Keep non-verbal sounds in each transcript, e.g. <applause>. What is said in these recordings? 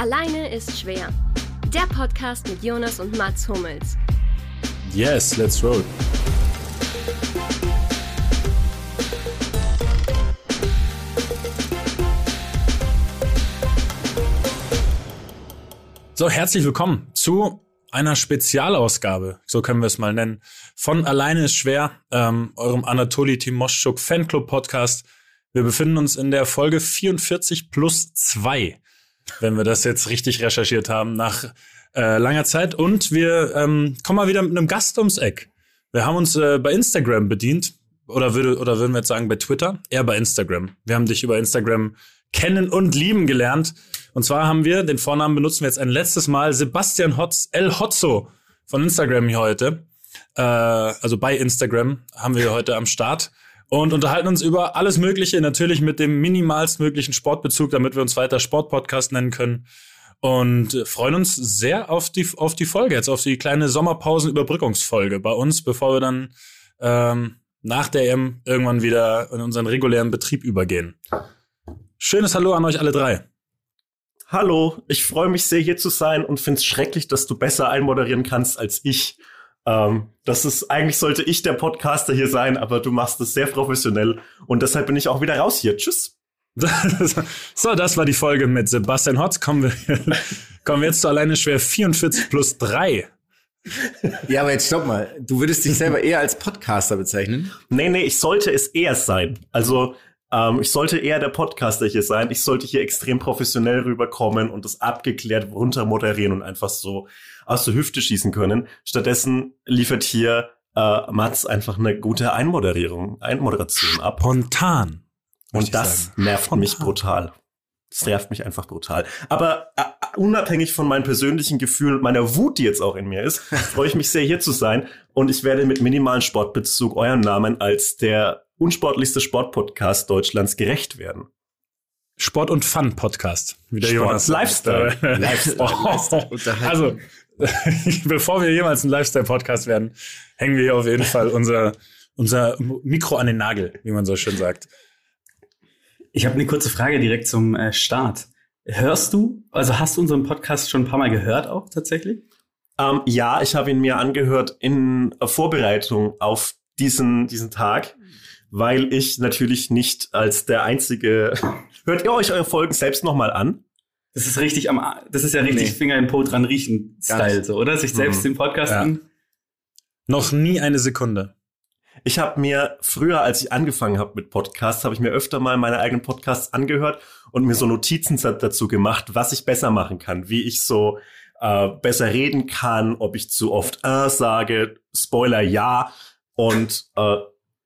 Alleine ist schwer. Der Podcast mit Jonas und Mats Hummels. Yes, let's roll. So, herzlich willkommen zu einer Spezialausgabe, so können wir es mal nennen, von Alleine ist schwer, ähm, eurem Anatoli Timoschuk Fanclub Podcast. Wir befinden uns in der Folge 44 plus 2, wenn wir das jetzt richtig recherchiert haben, nach äh, langer Zeit. Und wir ähm, kommen mal wieder mit einem Gast ums Eck. Wir haben uns äh, bei Instagram bedient, oder, würde, oder würden wir jetzt sagen bei Twitter? Eher bei Instagram. Wir haben dich über Instagram kennen und lieben gelernt. Und zwar haben wir, den Vornamen benutzen wir jetzt ein letztes Mal, Sebastian Hotz, El Hotzo von Instagram hier heute. Äh, also bei Instagram haben wir heute am Start und unterhalten uns über alles Mögliche, natürlich mit dem minimalstmöglichen Sportbezug, damit wir uns weiter Sportpodcast nennen können. Und freuen uns sehr auf die, auf die Folge, jetzt auf die kleine Sommerpausen-Überbrückungsfolge bei uns, bevor wir dann ähm, nach der EM irgendwann wieder in unseren regulären Betrieb übergehen. Schönes Hallo an euch alle drei. Hallo, ich freue mich sehr, hier zu sein und finde es schrecklich, dass du besser einmoderieren kannst als ich. Ähm, das ist, eigentlich sollte ich der Podcaster hier sein, aber du machst es sehr professionell und deshalb bin ich auch wieder raus hier. Tschüss. <laughs> so, das war die Folge mit Sebastian Hotz. Kommen wir, <laughs> kommen wir jetzt zu alleine schwer 44 plus 3. Ja, aber jetzt stopp mal. Du würdest dich selber eher als Podcaster bezeichnen? Nee, nee, ich sollte es eher sein. Also, ähm, ich sollte eher der Podcaster hier sein. Ich sollte hier extrem professionell rüberkommen und das abgeklärt runter moderieren und einfach so aus der Hüfte schießen können. Stattdessen liefert hier äh, Mats einfach eine gute Einmoderierung, Einmoderation ab. Spontan. Und das sagen. nervt Spontan. mich brutal. Das nervt mich einfach brutal. Aber äh, unabhängig von meinen persönlichen Gefühlen und meiner Wut, die jetzt auch in mir ist, <laughs> freue ich mich sehr, hier zu sein. Und ich werde mit minimalen Sportbezug euren Namen als der unsportlichste Sportpodcast Deutschlands gerecht werden. Sport und Fun Podcast, wie der Sport Jonas. <laughs> Lifestyle. Lifestyle. Oh. Also, <laughs> bevor wir jemals ein Lifestyle-Podcast werden, hängen wir hier auf jeden Fall unser, unser Mikro an den Nagel, wie man so schön sagt. Ich habe eine kurze Frage direkt zum äh, Start. Hörst du, also hast du unseren Podcast schon ein paar Mal gehört auch tatsächlich? Ähm, ja, ich habe ihn mir angehört in Vorbereitung auf diesen, diesen Tag weil ich natürlich nicht als der einzige. <laughs> Hört ihr euch eure Folgen selbst nochmal an? Das ist richtig am, das ist ja richtig nee. Finger in Po dran riechen Style, so, oder? Sich selbst mhm. den Podcast ja. an. Noch nie eine Sekunde. Ich habe mir früher, als ich angefangen habe mit Podcasts, habe ich mir öfter mal meine eigenen Podcasts angehört und mir so Notizen dazu gemacht, was ich besser machen kann, wie ich so äh, besser reden kann, ob ich zu oft äh sage, Spoiler ja und äh,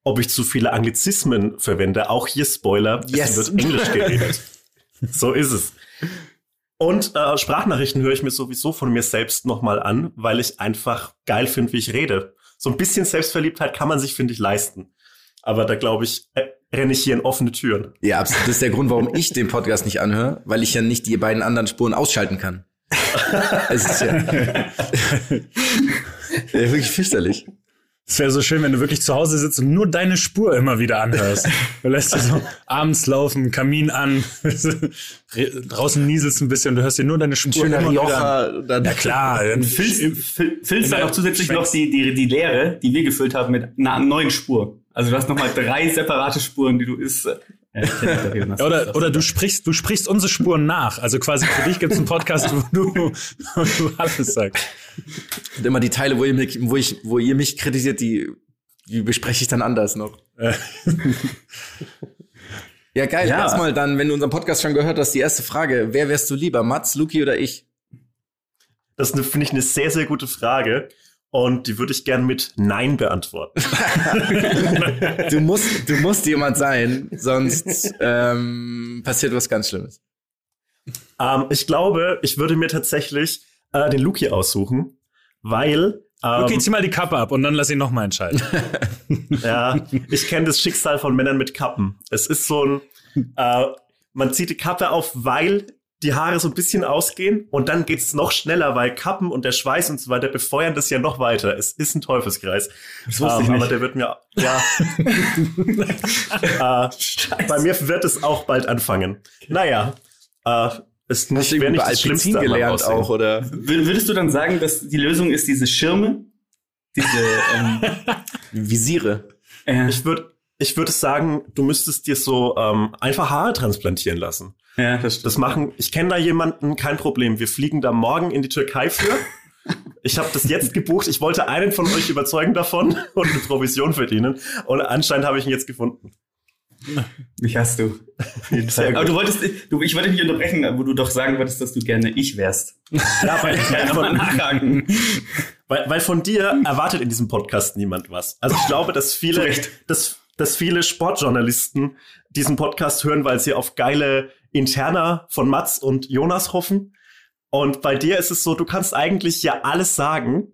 ob ich zu viele Anglizismen verwende. Auch hier Spoiler, yes. es wird Englisch geredet. <laughs> so ist es. Und äh, Sprachnachrichten höre ich mir sowieso von mir selbst nochmal an, weil ich einfach geil finde, wie ich rede. So ein bisschen Selbstverliebtheit kann man sich, finde ich, leisten. Aber da glaube ich, äh, renne ich hier in offene Türen. Ja, absolut. Das ist der Grund, warum ich den Podcast nicht anhöre, weil ich ja nicht die beiden anderen Spuren ausschalten kann. <laughs> es ist ja, <laughs> <laughs> ja wirklich fürchterlich. Es wäre so schön, wenn du wirklich zu Hause sitzt und nur deine Spur immer wieder anhörst. <laughs> Du lässt dir so abends laufen, Kamin an, <laughs> draußen nieselst ein bisschen, du hörst dir nur deine Spur schöner Rioja, dann Ja klar. Dann füllst, füllst dann auch zusätzlich noch die, die, die Leere, die wir gefüllt haben, mit einer neuen Spur. Also du hast nochmal drei separate Spuren, die du isst. Ja, <laughs> oder, oder du sprichst, du sprichst unsere Spuren nach. Also quasi für dich gibt es einen Podcast, wo du, wo du alles sagst. Und immer die Teile, wo ihr mich, wo ich, wo ihr mich kritisiert, die, die bespreche ich dann anders noch. <laughs> ja, geil. Ja. Erstmal dann, wenn du unseren Podcast schon gehört hast, die erste Frage. Wer wärst du lieber? Mats, Luki oder ich? Das finde ich eine sehr, sehr gute Frage. Und die würde ich gern mit Nein beantworten. <laughs> du, musst, du musst jemand sein, sonst ähm, passiert was ganz Schlimmes. Ähm, ich glaube, ich würde mir tatsächlich äh, den Luki aussuchen, weil. Ähm, Luki, zieh mal die Kappe ab und dann lass ihn nochmal entscheiden. <laughs> ja, ich kenne das Schicksal von Männern mit Kappen. Es ist so ein, äh, man zieht die Kappe auf, weil die Haare so ein bisschen ausgehen und dann geht's noch schneller, weil Kappen und der Schweiß und so weiter befeuern das ja noch weiter. Es ist ein Teufelskreis. Das wusste ich nicht. Aber der wird mir, ja. <laughs> äh, bei mir wird es auch bald anfangen. Naja, äh, ist Hast nicht, du wäre nicht das Schlimmste gelernt auch, oder? Wür- Würdest du dann sagen, dass die Lösung ist diese Schirme? Diese, ähm, <laughs> Visiere. äh, Ich würde ich würde sagen, du müsstest dir so ähm, einfach Haare transplantieren lassen. ja, das stimmt. Das machen, ich kenne da jemanden, kein Problem. Wir fliegen da morgen in die Türkei für. Ich habe das jetzt gebucht. Ich wollte einen von euch überzeugen davon <laughs> und eine Provision verdienen. Und anscheinend habe ich ihn jetzt gefunden. Mich hast du. <laughs> Aber du wolltest, du, ich wollte dich nicht unterbrechen, wo du doch sagen wolltest, dass du gerne ich wärst. Ja, weil, Ich kann nochmal nachhaken. weil, weil von dir erwartet in diesem Podcast niemand was. Also ich glaube, dass viele, dass, dass viele Sportjournalisten diesen Podcast hören, weil sie auf geile Interna von Mats und Jonas hoffen. Und bei dir ist es so, du kannst eigentlich ja alles sagen.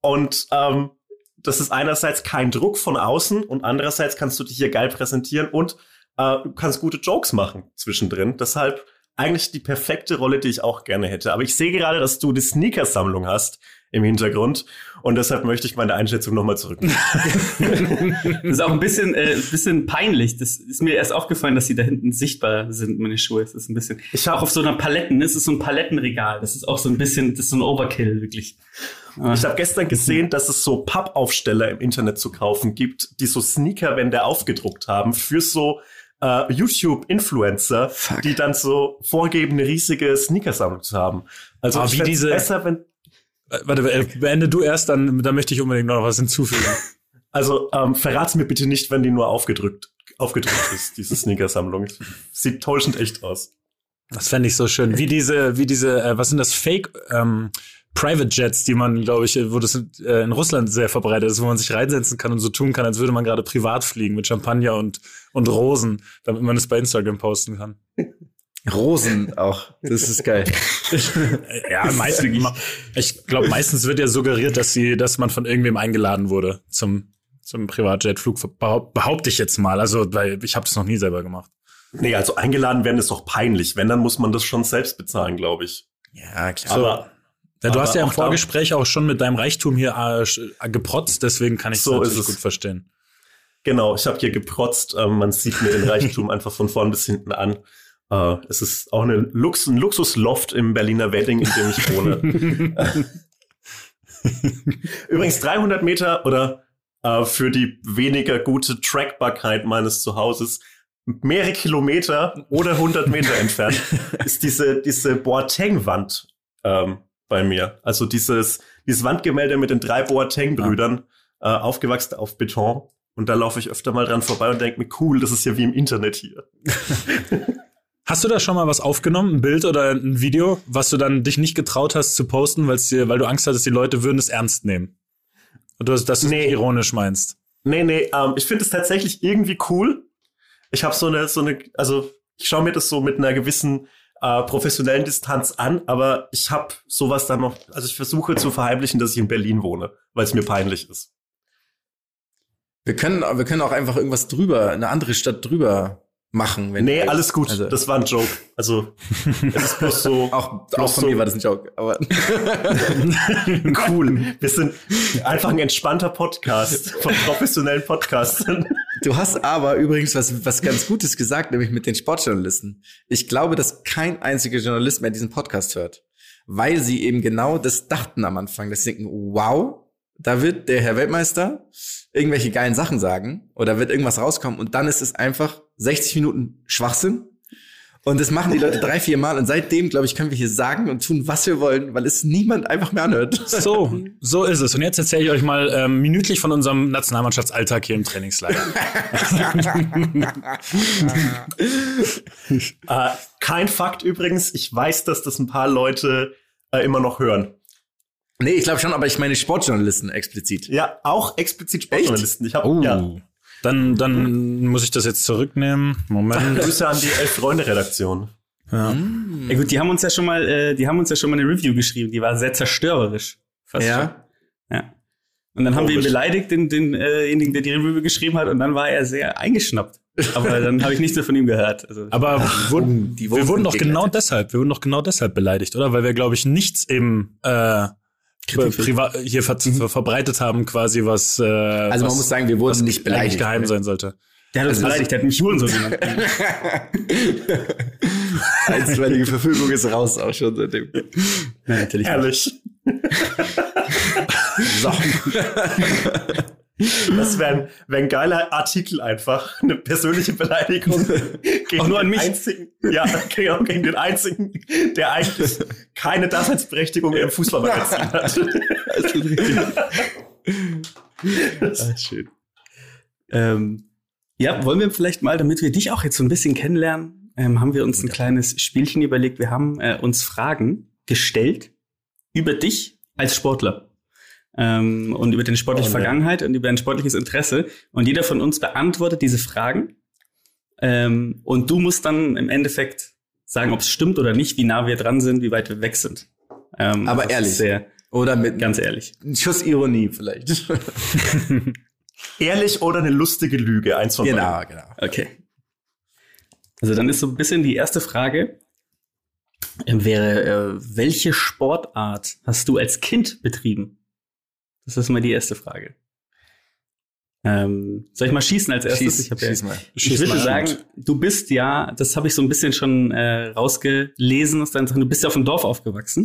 Und ähm, das ist einerseits kein Druck von außen und andererseits kannst du dich hier geil präsentieren und äh, du kannst gute Jokes machen zwischendrin. Deshalb eigentlich die perfekte Rolle, die ich auch gerne hätte. Aber ich sehe gerade, dass du die Sneakersammlung hast im Hintergrund und deshalb möchte ich meine Einschätzung nochmal zurück. <laughs> Das ist auch ein bisschen, äh, ein bisschen peinlich. Das ist mir erst aufgefallen, dass sie da hinten sichtbar sind, meine Schuhe. Es ist ein bisschen. Ich auch auf so einer Paletten. Es ist so ein Palettenregal. Das ist auch so ein bisschen, das ist so ein Overkill, wirklich. Ich habe gestern gesehen, dass es so Pappaufsteller im Internet zu kaufen gibt, die so Sneakerwände aufgedruckt haben für so äh, YouTube-Influencer, die dann so vorgeben, eine riesige Sneakersammlung zu haben. Also ich wie diese- besser, wenn Warte, äh, beende du erst, dann, dann möchte ich unbedingt noch was hinzufügen. <laughs> also ähm, verrat's mir bitte nicht, wenn die nur aufgedrückt aufgedrückt ist, diese Sneakersammlung. Sieht täuschend echt aus. Das fände ich so schön. Wie diese, wie diese, äh, was sind das, Fake ähm, Private Jets, die man, glaube ich, äh, wo das äh, in Russland sehr verbreitet ist, wo man sich reinsetzen kann und so tun kann, als würde man gerade privat fliegen mit Champagner und, und Rosen, damit man es bei Instagram posten kann. <laughs> Rosen auch. Das ist geil. <laughs> Ja, meistens, ich glaube, meistens wird ja suggeriert, dass sie, dass man von irgendwem eingeladen wurde zum, zum Privatjetflug, behaupt, behaupte ich jetzt mal. Also, weil ich habe das noch nie selber gemacht. Nee, also eingeladen werden ist doch peinlich. Wenn, dann muss man das schon selbst bezahlen, glaube ich. Ja, klar. Aber Ja, du Aber hast ja im Vorgespräch auch schon mit deinem Reichtum hier äh, äh, geprotzt, deswegen kann ich So das ist natürlich es. gut verstehen. Genau, ich habe hier geprotzt. Ähm, man sieht mir den Reichtum <laughs> einfach von vorn bis hinten an. Äh, es ist auch eine Lux ein Luxusloft im Berliner Wedding, in dem ich wohne. <laughs> Übrigens 300 Meter oder äh, für die weniger gute Trackbarkeit meines Zuhauses mehrere Kilometer oder 100 Meter entfernt <laughs> ist diese diese Boateng-Wand ähm, bei mir. Also dieses dieses Wandgemälde mit den drei Boateng-Brüdern, äh, aufgewachsen auf Beton. Und da laufe ich öfter mal dran vorbei und denke mir, cool, das ist ja wie im Internet hier. <laughs> Hast du da schon mal was aufgenommen, ein Bild oder ein Video, was du dann dich nicht getraut hast zu posten, dir, weil du Angst hattest, die Leute würden es ernst nehmen? Und du, dass du es Nee. ironisch meinst. Nee, nee, ähm, ich finde es tatsächlich irgendwie cool. Ich habe so eine, so eine, also ich schaue mir das so mit einer gewissen äh, professionellen Distanz an, aber ich habe sowas dann noch, also ich versuche zu verheimlichen, dass ich in Berlin wohne, weil es mir peinlich ist. Wir können, wir können auch einfach irgendwas drüber, eine andere Stadt drüber machen. Wenn Nee, alles gut, Also, das war ein Joke. Also es ist bloß so <laughs> auch, auch bloß von so- mir war das ein Joke. Aber <laughs> cool. Wir sind einfach ein entspannter Podcast von professionellen Podcastern. du hast aber übrigens was, was ganz Gutes gesagt, nämlich mit den Sportjournalisten. Ich glaube, dass kein einziger Journalist mehr diesen Podcast hört. Weil sie eben genau das dachten am Anfang. Sie denken, wow, da wird der Herr Weltmeister irgendwelche geilen Sachen sagen oder wird irgendwas rauskommen und dann ist es einfach 60 Minuten Schwachsinn. Und das machen die Leute drei, vier Mal und seitdem, glaube ich, können wir hier sagen und tun, was wir wollen, weil es niemand einfach mehr anhört. So, so ist es. Und jetzt erzähle ich euch mal ähm, minütlich von unserem Nationalmannschaftsalltag hier im Trainingslager. <laughs> Äh, kein Fakt übrigens. Ich weiß, dass das ein paar Leute äh, immer noch hören. Nee, ich glaube schon, aber ich meine Sportjournalisten explizit. Ja, auch explizit Sportjournalisten. Ich habe Oh. ja, Dann, dann muss ich das jetzt zurücknehmen. Moment. <laughs> Grüße an die Elf-Freunde-Redaktion. Ja. Ja gut, die haben uns ja schon mal, äh, die haben uns ja schon mal eine Review geschrieben, die war sehr zerstörerisch. Fast Ja. schon. Ja. Und dann haben wir ihn beleidigt, den, den, äh, denjenigen, der die Review geschrieben hat, und dann war er sehr eingeschnappt. Aber dann habe ich nichts mehr von ihm gehört. Also, Aber wurden, die wir wurden wurden doch genau deshalb, wir wurden doch genau deshalb beleidigt, oder? Weil wir, glaube ich, nichts im äh, privat hier ver ver verbreitet haben, quasi was. Äh, Also was, man muss sagen, wir wurden nicht beleidigt. geheim sein sollte. der hat uns beleidigt, der hat mich Hurensohn genannt. <laughs> Einstweilige Verfügung ist raus auch schon seitdem. Ja, natürlich. Herrlich. So. <laughs> Das wäre ein, wär ein geiler Artikel einfach. Eine persönliche Beleidigung <laughs> gegen Auch nur an den mich. einzigen, ja, genau, gegen den einzigen, der eigentlich keine Daseinsberechtigung im Fußballmagazin hat. <laughs> Ah, schön. Ähm, ja, wollen wir vielleicht mal, damit wir dich auch jetzt so ein bisschen kennenlernen, ähm, haben wir uns ein kleines Spielchen überlegt. Wir haben äh, uns Fragen gestellt über dich als Sportler. Ähm, und über deine sportliche Oh. Vergangenheit und über dein sportliches Interesse. Und jeder von uns beantwortet diese Fragen. Ähm, und du musst dann im Endeffekt sagen, ob es stimmt oder nicht, wie nah wir dran sind, wie weit wir weg sind. Ähm, Aber ehrlich. Sehr, Oder mit ganz ehrlich. einem Schuss Ironie vielleicht. <laughs> Ehrlich oder eine lustige Lüge, eins von beiden. genau, genau. Okay. Also dann ist so ein bisschen die erste Frage, ähm, wäre, äh, welche Sportart hast du als Kind betrieben? Das ist mal die erste Frage. Ähm, soll ich mal schießen als erstes? Schieß, ich ja- schieß mal. ich Schieß würde mal sagen, du bist ja, das habe ich so ein bisschen schon äh, rausgelesen aus deinen Sachen, du bist ja auf dem Dorf aufgewachsen.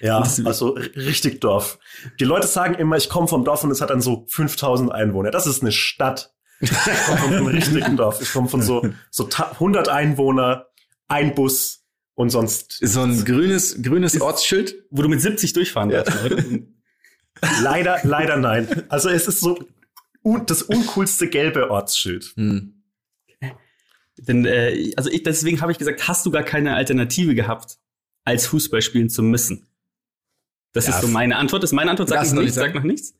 Ja, Das- also richtig Dorf. Die Leute sagen immer, ich komme vom Dorf und es hat dann so 5000 Einwohner. Das ist eine Stadt. Ich komme von einem <laughs> richtigen Dorf. Ich komme von so, so ta- 100 Einwohner, ein Bus und sonst So ein grünes, grünes Ortsschild. Wo du mit 70 durchfahren Ja. darfst, oder? <laughs> leider, leider nein. Also es ist so un das uncoolste gelbe Ortsschild. Hm. Denn, äh, also ich, deswegen habe ich gesagt, hast du gar keine Alternative gehabt, als Fußball spielen zu müssen? Das Ja, ist so meine Antwort. Das ist meine Antwort. Sag noch nichts, nicht sag noch nichts.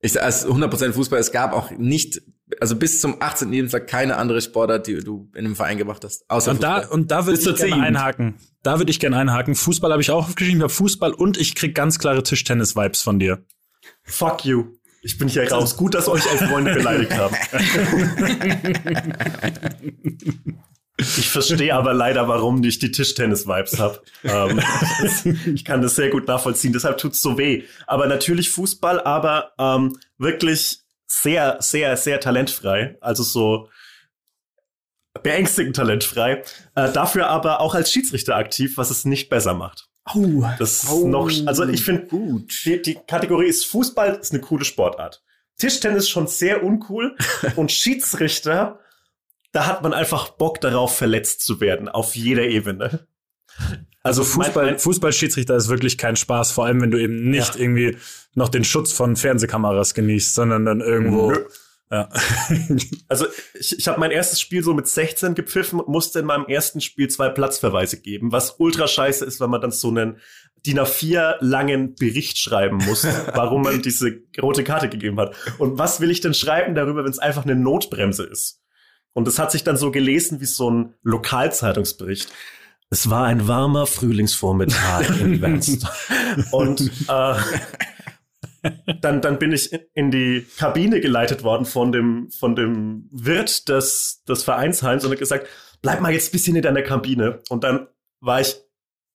Ich als 100% Fußball, es gab auch nicht, also bis zum 18. Lebensjahr keine andere Sportart, die du in einem Verein gemacht hast. Außer Und da, Fußball. und da würde ich gerne einhaken. Da würde ich gerne einhaken. Fußball habe ich auch aufgeschrieben. Ich habe Fußball und ich krieg ganz klare Tischtennis-Vibes von dir. Fuck you. Ich bin hier raus. Gut, dass euch elf Freunde beleidigt haben. <laughs> Ich verstehe aber leider, warum ich die Tischtennis-Vibes habe. Ähm, ich kann das sehr gut nachvollziehen, deshalb tut's so weh. Aber natürlich Fußball, aber ähm, wirklich sehr, sehr, sehr talentfrei. Also so beängstigend talentfrei. Äh, dafür aber auch als Schiedsrichter aktiv, was es nicht besser macht. Oh, Das ist noch, also ich finde, die, die Kategorie ist Fußball, ist eine coole Sportart. Tischtennis schon sehr uncool <laughs> und Schiedsrichter, da hat man einfach Bock darauf, verletzt zu werden, auf jeder Ebene. Also mein- Fußball, mein- Fußballschiedsrichter ist wirklich kein Spaß, vor allem wenn du eben nicht Ja. irgendwie noch den Schutz von Fernsehkameras genießt, sondern dann irgendwo. Nö. Ja. <laughs> Also ich, ich habe mein erstes Spiel so mit 16 gepfiffen und musste in meinem ersten Spiel zwei Platzverweise geben, was ultra scheiße ist, wenn man dann so einen DIN A4 langen Bericht schreiben muss, <laughs> warum man diese rote Karte gegeben hat. Und was will ich denn schreiben darüber, wenn es einfach eine Notbremse ist? Und das hat sich dann so gelesen wie so ein Lokalzeitungsbericht. Es war ein warmer Frühlingsvormittag in <laughs> Wernst. Und äh, dann, dann bin ich in die Kabine geleitet worden von dem, von dem Wirt des, des Vereinsheims und hat gesagt, bleib mal jetzt ein bisschen in deiner Kabine. Und dann war ich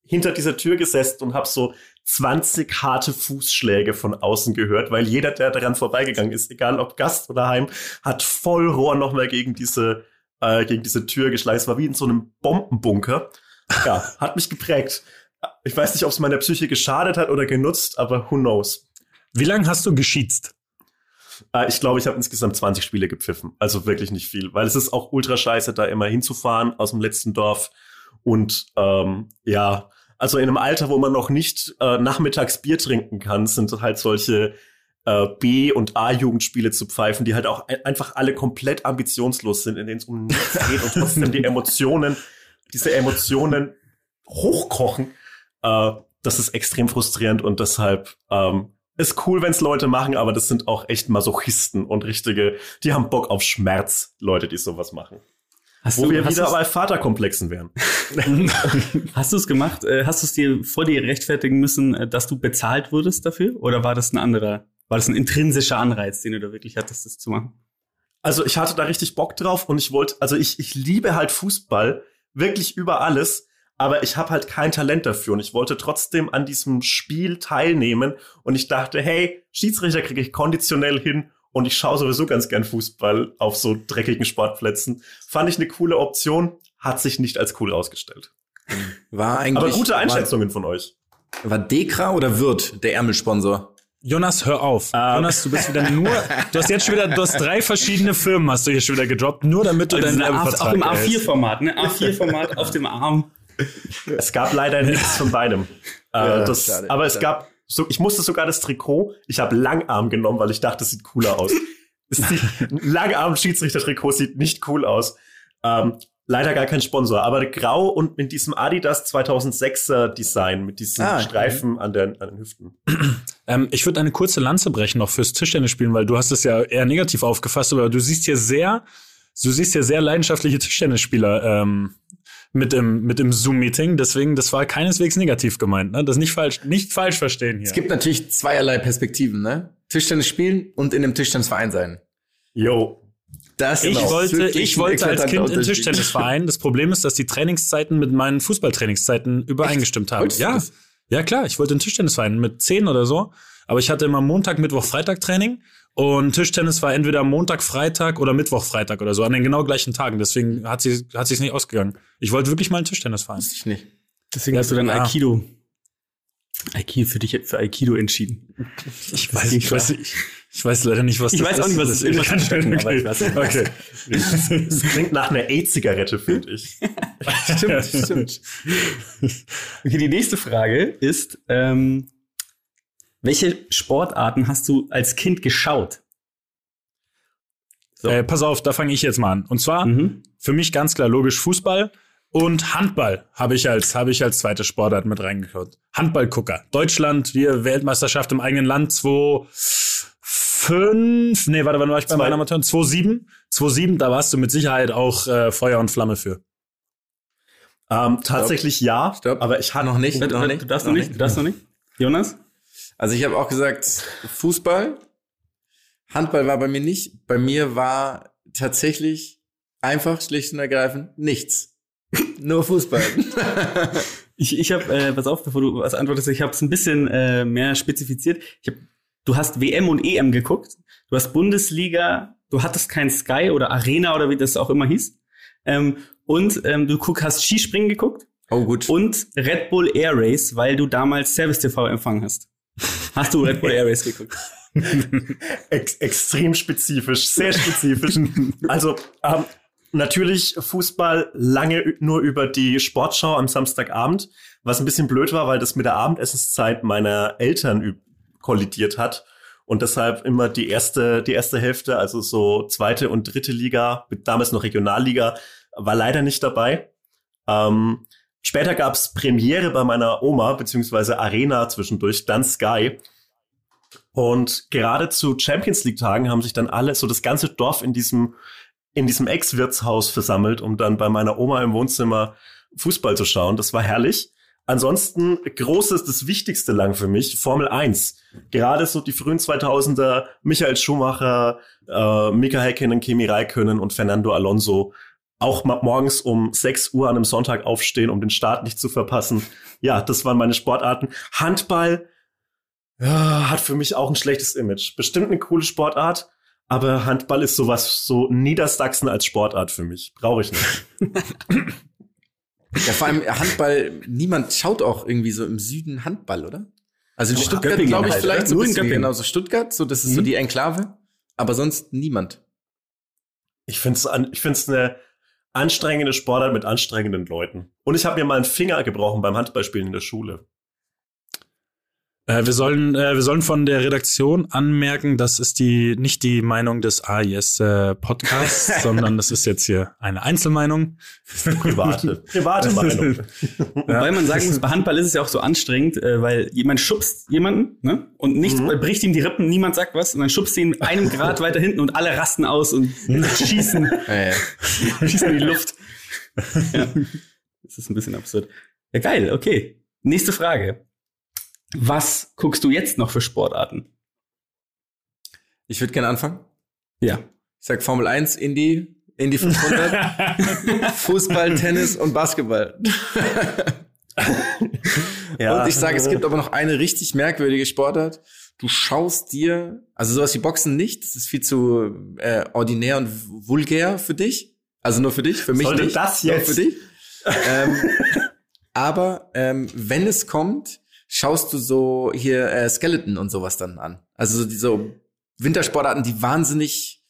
hinter dieser Tür gesessen und habe so 20 harte Fußschläge von außen gehört, weil jeder, der daran vorbeigegangen ist, egal ob Gast oder Heim, hat voll Rohr nochmal gegen diese, äh, gegen diese Tür geschlagen. Es war wie in so einem Bombenbunker. Ja, hat mich geprägt. Ich weiß nicht, ob es meiner Psyche geschadet hat oder genutzt, aber who knows. Wie lange hast du geschießt? Äh, ich glaube, ich habe insgesamt 20 Spiele gepfiffen. Also wirklich nicht viel. Weil es ist auch ultra scheiße, da immer hinzufahren aus dem letzten Dorf. Und ähm, ja, also in einem Alter, wo man noch nicht äh, nachmittags Bier trinken kann, sind halt solche äh, B- und A-Jugendspiele zu pfeifen, die halt auch ein- einfach alle komplett ambitionslos sind, in denen es um nichts geht und trotzdem die <laughs> Emotionen, diese Emotionen hochkochen. Äh, das ist extrem frustrierend und deshalb ähm, ist cool, wenn es Leute machen, aber das sind auch echt Masochisten und richtige, die haben Bock auf Schmerz, Leute, die sowas machen. Hast Wo du, wir wieder bei Vaterkomplexen wären. <laughs> Hast du es gemacht? Äh, Hast du es dir vor dir rechtfertigen müssen, äh, dass du bezahlt wurdest dafür? Oder war das ein anderer, war das ein intrinsischer Anreiz, den du da wirklich hattest, das zu machen? Also ich hatte da richtig Bock drauf und ich wollte, also ich, ich liebe halt Fußball wirklich über alles, aber ich habe halt kein Talent dafür und ich wollte trotzdem an diesem Spiel teilnehmen und ich dachte, hey, Schiedsrichter kriege ich konditionell hin und ich schaue sowieso ganz gern Fußball auf so dreckigen Sportplätzen. Fand ich eine coole Option, hat sich nicht als cool rausgestellt. War eigentlich. Aber gute Einschätzungen von euch. War, war Dekra oder Wirt der Ärmelsponsor? Jonas, hör auf. Ah. Jonas, du bist wieder nur, du hast jetzt schon wieder, du hast drei verschiedene Firmen hast du hier schon wieder gedroppt, nur damit du Also deinen auch im erhältst. A4-Format, ne? A4-Format auf dem Arm. Es gab leider nichts von beidem. <laughs> Äh, Ja, das, schade, aber es schade. gab, so, ich musste sogar das Trikot, ich habe Langarm genommen, weil ich dachte, es sieht cooler aus. <laughs> es Langarm-Schiedsrichter-Trikot sieht nicht cool aus. Ähm, leider gar kein Sponsor, aber grau und mit diesem Adidas 2006er Design, mit diesen Ah, Streifen an, den, an den Hüften. <clears throat> Ähm, ich würde eine kurze Lanze brechen noch fürs Tischtennis spielen, weil du hast es ja eher negativ aufgefasst, aber du siehst hier sehr, du siehst hier sehr leidenschaftliche Tischtennisspieler ähm, mit im mit im Zoom-Meeting. Deswegen, das war keineswegs negativ gemeint. Ne? Das nicht falsch, nicht falsch verstehen hier. Es gibt natürlich zweierlei Perspektiven, ne? Tischtennis spielen und in einem Tischtennisverein sein. Yo. Das ich ist wollte, ich wollte als Kind in. Tischtennisverein. Das Problem ist, dass die Trainingszeiten mit meinen Fußballtrainingszeiten übereingestimmt haben. Wolltest Ja, ja klar. Ich wollte in Tischtennisverein mit zehn oder so. Aber ich hatte immer Montag, Mittwoch, Freitag Training. Und Tischtennis war entweder Montag, Freitag oder Mittwoch, Freitag oder so, an den genau gleichen Tagen. Deswegen hat sie hat sich's nicht ausgegangen. Ich wollte wirklich mal in Tischtennisverein. Wusste ich nicht. Deswegen hast du dann Ja. Aikido. Aikido für dich für Aikido entschieden. Ich weiß, ich weiß, ich, ich weiß leider nicht, was Ich weiß auch nicht, was das ist. Irgendwas mit Stöcken, aber ich weiß okay. Das klingt nach einer E-Zigarette, finde ich. <laughs> Stimmt, stimmt. <laughs> Okay, die nächste Frage ist, ähm, welche Sportarten hast du als Kind geschaut? So. Äh, pass auf, da fange ich jetzt mal an. Und zwar Mhm. für mich ganz klar logisch Fußball und Handball habe ich als habe ich als zweite Sportart mit reingeschaut. Handballgucker. Deutschland, wir Weltmeisterschaft im eigenen Land 2 5 Nee, warte, wann war ich bei Zwei. meinen Amateuren? 2-7. 2-7, da warst du mit Sicherheit auch äh, Feuer und Flamme für. Ähm, tatsächlich ja, Stopp. aber ich hatte Noch nicht, Du, noch nicht. du darfst noch nicht, du darfst noch nicht. Jonas? Also ich habe auch gesagt, Fußball. Handball war bei mir nicht. Bei mir war tatsächlich einfach, schlicht und ergreifend, nichts. <laughs> Nur Fußball. <laughs> Ich, ich habe, äh, pass auf, bevor du was antwortest, ich habe es ein bisschen äh, mehr spezifiziert. Ich hab, du hast WM und EM geguckt, du hast Bundesliga, du hattest kein Sky oder Arena oder wie das auch immer hieß. Ähm, und ähm, du guck, hast Skispringen geguckt oh gut. und Red Bull Air Race, weil du damals Service TV empfangen hast. Hast du Red Bull <laughs> Air Race geguckt? Ex extrem spezifisch, sehr spezifisch. also ähm, natürlich Fußball lange nur über die Sportschau am Samstagabend, was ein bisschen blöd war, weil das mit der Abendessenszeit meiner Eltern kollidiert hat und deshalb immer die erste die erste Hälfte, also so zweite und dritte Liga, damals noch Regionalliga, war leider nicht dabei. Ähm, später gab's Premiere bei meiner Oma beziehungsweise Arena zwischendurch, dann Sky. Und gerade zu Champions League Tagen haben sich dann alle, so das ganze Dorf in diesem, in diesem Ex-Wirtshaus versammelt, um dann bei meiner Oma im Wohnzimmer Fußball zu schauen. Das war herrlich. Ansonsten großes, das Wichtigste lang für mich, Formel 1. Gerade so die frühen 2000er, Michael Schumacher, äh, Mika Häkkinen, Kimi Räikkönen und Fernando Alonso. Auch morgens um 6 Uhr an einem Sonntag aufstehen, um den Start nicht zu verpassen. Ja, das waren meine Sportarten. Handball, ja, hat für mich auch ein schlechtes Image. Bestimmt eine coole Sportart, aber Handball ist sowas so Niedersachsen als Sportart für mich. Brauche ich nicht. Ja, vor allem Handball, niemand schaut auch irgendwie so im Süden Handball, oder? Also in Doch, Stuttgart glaube ich halt, vielleicht oder? so ein in bisschen, Göppingen. genau, so Stuttgart, so das ist so Mhm. die Enklave, aber sonst niemand. Ich finde es ich find's eine anstrengende Sportart mit anstrengenden Leuten. Und ich habe mir mal einen Finger gebrochen beim Handballspielen in der Schule. Äh, wir sollen äh, wir sollen von der Redaktion anmerken, das ist die nicht die Meinung des AIS äh, Podcasts, <laughs> sondern das ist jetzt hier eine Einzelmeinung. Private, <laughs> private Meinung. Wobei man sagen muss, bei Handball ist es ja auch so anstrengend, äh, weil jemand schubst jemanden ne? und nichts, Mhm. bricht ihm die Rippen, niemand sagt was und dann schubst du ihn einem Grad <laughs> weiter hinten und alle rasten aus und schießen, Ja, ja. schießen in die Luft. Ja. Das ist ein bisschen absurd. Ja, geil, okay. Nächste Frage. Was guckst du jetzt noch für Sportarten? Ich würde gerne anfangen. Ja. Ich sag Formel 1, Indy, Indy 500, <laughs> Fußball, Tennis und Basketball. <laughs> Ja. Und ich sage, es gibt aber noch eine richtig merkwürdige Sportart. Du schaust dir, also sowas wie Boxen nicht, das ist viel zu äh, ordinär und vulgär für dich. Also nur für dich, für mich Sollte nicht. das Nur jetzt- für dich. ähm, aber ähm, wenn es kommt, schaust du so hier äh, Skeleton und sowas dann an. Also so diese Wintersportarten, die wahnsinnig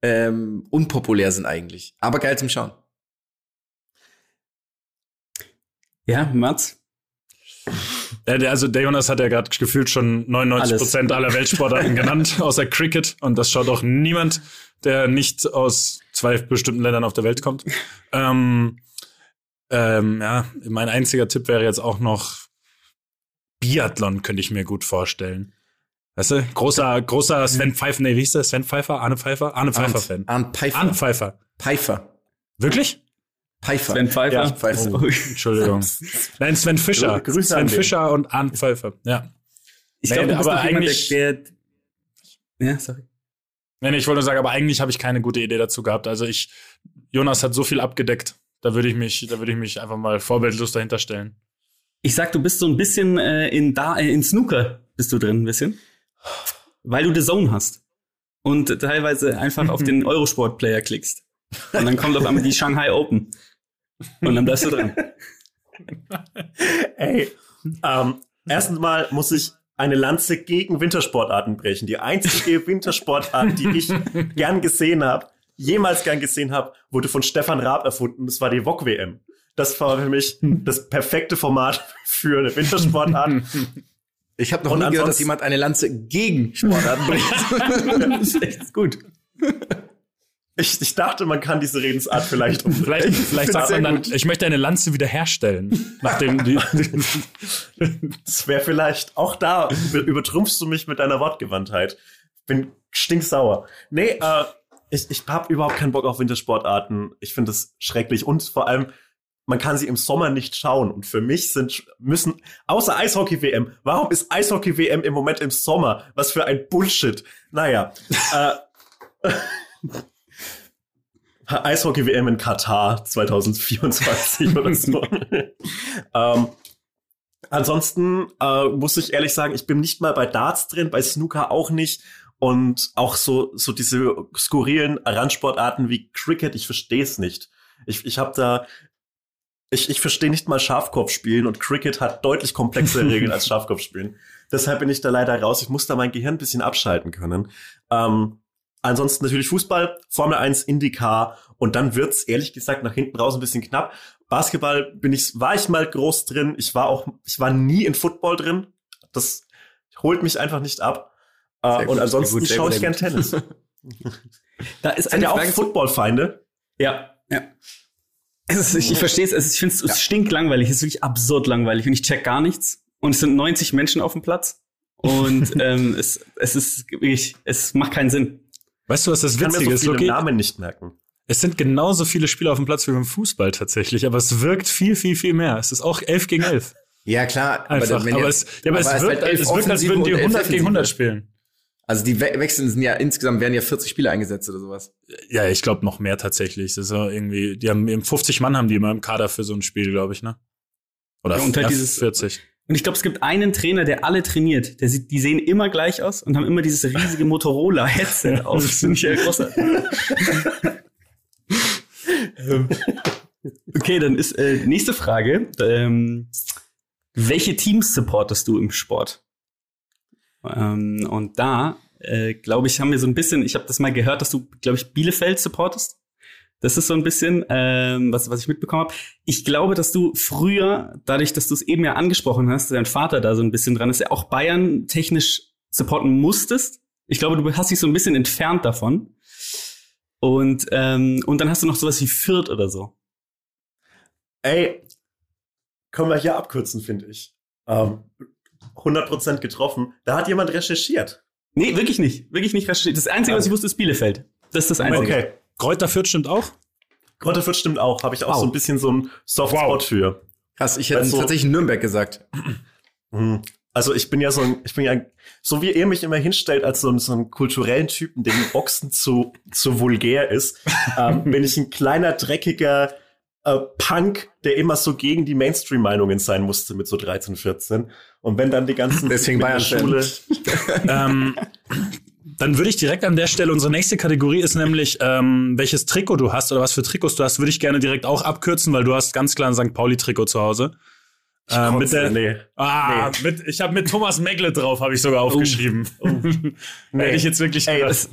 ähm, unpopulär sind eigentlich, aber geil zum Schauen. Ja, Mats? Ja, der, also der Jonas hat ja gerade gefühlt schon 99 Prozent aller Weltsportarten genannt, <laughs> außer Cricket. Und das schaut auch niemand, der nicht aus zwei bestimmten Ländern auf der Welt kommt. Ähm, ähm, ja, mein einziger Tipp wäre jetzt auch noch Biathlon, könnte ich mir gut vorstellen. Weißt du, großer, großer Sven Pfeiffer, nee, wie hieß der? Sven Pfeiffer? Arne Pfeiffer? Arne Pfeiffer-Fan. Arndt Pfeiffer. Arne Pfeiffer. Pfeiffer. Wirklich? Pfeiffer. Sven Pfeiffer? Ja, Pfeiffer. Oh. Entschuldigung. Nein, Sven Fischer. Grüße an Sven. Fischer und Arne Pfeiffer. Ja. Ich Nee, glaube, aber jemand, eigentlich- der, der Ja, sorry. Nee, nee, ich wollte nur sagen, aber eigentlich habe ich keine gute Idee dazu gehabt. Also ich, Jonas hat so viel abgedeckt. Da würde ich mich, da würde ich mich einfach mal vorbildlos dahinter stellen. Ich sag, du bist so ein bisschen äh, in da äh, in Snooker bist du drin, ein bisschen. Weil du The Zone hast. Und teilweise einfach auf den <laughs> Eurosport-Player klickst. Und dann kommt auf einmal die Shanghai Open. Und dann bleibst du dran. Ey, ähm, erstens mal muss ich eine Lanze gegen Wintersportarten brechen. Die einzige <laughs> Wintersportart, die ich gern gesehen habe, jemals gern gesehen habe, wurde von Stefan Raab erfunden. Das war die VOG WM. Das war für mich das perfekte Format für eine Wintersportart. Ich habe noch Und nie gehört, dass jemand eine Lanze gegen Sportarten bringt. <laughs> Das ist echt gut. Ich, ich dachte, man kann diese Redensart vielleicht <laughs> um. Vielleicht, vielleicht sagt man dann, gut. ich möchte eine Lanze wiederherstellen. Nachdem die, <laughs> Das wäre vielleicht auch da über- übertrumpfst du mich mit deiner Wortgewandtheit. Bin stinksauer. Nee, äh, ich, ich habe überhaupt keinen Bock auf Wintersportarten. Ich finde das schrecklich und vor allem man kann sie im Sommer nicht schauen und für mich sind müssen außer Eishockey WM. Warum ist Eishockey WM im Moment im Sommer? Was für ein Bullshit. Naja, <laughs> äh, <laughs> Eishockey WM in Katar 2024 oder so. <laughs> ähm, Ansonsten äh, muss ich ehrlich sagen, ich bin nicht mal bei Darts drin, bei Snooker auch nicht. Und auch so, so diese skurrilen Randsportarten wie Cricket, ich verstehe es nicht. Ich, ich habe da, ich, ich verstehe nicht mal Schafkopfspielen und Cricket hat deutlich komplexere Regeln als <laughs> Schafkopfspielen. Deshalb bin ich da leider raus. Ich muss da mein Gehirn ein bisschen abschalten können. Ähm, ansonsten natürlich Fußball, Formel 1, IndyCar und dann wird's ehrlich gesagt nach hinten raus ein bisschen knapp. Basketball bin ich, war ich mal groß drin. Ich war auch, ich war nie in Football drin. Das holt mich einfach nicht ab. Äh, und ansonsten gut, schaue ich gern Tennis. <laughs> Da ist auch Frage zu- Football-Feinde? Ja, ja. Es ist, ich, ich verstehe es, es ist- ich finde es es stinklangweilig, es ist wirklich absurd langweilig und ich check gar nichts. Und es sind 90 Menschen auf dem Platz. Und <laughs> ähm, es, es ist wirklich, es macht keinen Sinn. weißt du, was das Ich Witzige so ist, viele Loki? Namen nicht merken. Es sind genauso viele Spieler auf dem Platz wie beim Fußball tatsächlich, aber es wirkt viel, viel, viel mehr. Es ist auch 11 gegen 11. Ja, klar. Einfach. aber, ihr- es, ja, aber aber es wirkt, wird elf es wirkt, als würden die und elf 100 gegen 100 Defensive. spielen. Also die We Wechseln sind ja insgesamt werden ja 40 Spieler eingesetzt oder sowas. Ja, ich glaube noch mehr tatsächlich. Das ist ja irgendwie, die haben eben 50 Mann haben die immer im Kader für so ein Spiel, glaube ich, ne? Oder Ja, und halt dieses- 40. Und ich glaube, es gibt einen Trainer, der alle trainiert. Der sieht, die sehen immer gleich aus und haben immer dieses riesige Motorola-Headset <laughs> auf. Das finde ich ja großartig. Ähm, okay, dann ist äh, nächste Frage. Ähm, welche Teams supportest du im Sport? Ähm, und da, äh, glaube ich, haben wir so ein bisschen, ich habe das mal gehört, dass du, glaube ich, Bielefeld supportest. Das ist so ein bisschen, ähm, was, was ich mitbekommen habe. Ich glaube, dass du früher, dadurch, dass du es eben ja angesprochen hast, dein Vater da so ein bisschen dran ist, ja auch Bayern technisch supporten musstest. Ich glaube, du hast dich so ein bisschen entfernt davon. Und, ähm, und dann hast du noch sowas wie Fürth oder so. Ey, können wir hier abkürzen, finde ich. Ähm, 100% getroffen. Da hat jemand recherchiert. Nee, wirklich nicht. Wirklich nicht recherchiert. Das Einzige, was ich wusste, ist Bielefeld. Das ist das Einzige. Okay. Kräuter Fürth stimmt auch? Grotter Fürth stimmt auch. Habe ich auch Wow. so ein bisschen so einen Softspot für. Krass, ich hätte Also- tatsächlich Nürnberg gesagt. Hm. Also ich bin ja so ein, ich bin ja, so wie ihr mich immer hinstellt als so, ein- so einen kulturellen Typen, dem Boxen zu, zu vulgär ist, <laughs> ähm, bin ich ein kleiner, dreckiger äh, Punk, der immer so gegen die Mainstream-Meinungen sein musste mit so 13, 14. Und wenn dann die ganzen <laughs> Deswegen Bayern-Fan. Schule, ähm, dann würde ich direkt an der Stelle, unsere nächste Kategorie ist nämlich, ähm, welches Trikot du hast oder was für Trikots du hast, würde ich gerne direkt auch abkürzen, weil du hast ganz klar ein St. Pauli-Trikot zu Hause. Äh, mit der, nee. ah, Nee. Mit, ich habe mit Thomas Megle drauf, habe ich sogar aufgeschrieben. <laughs> Hätte ich jetzt wirklich Ey, gedacht. das,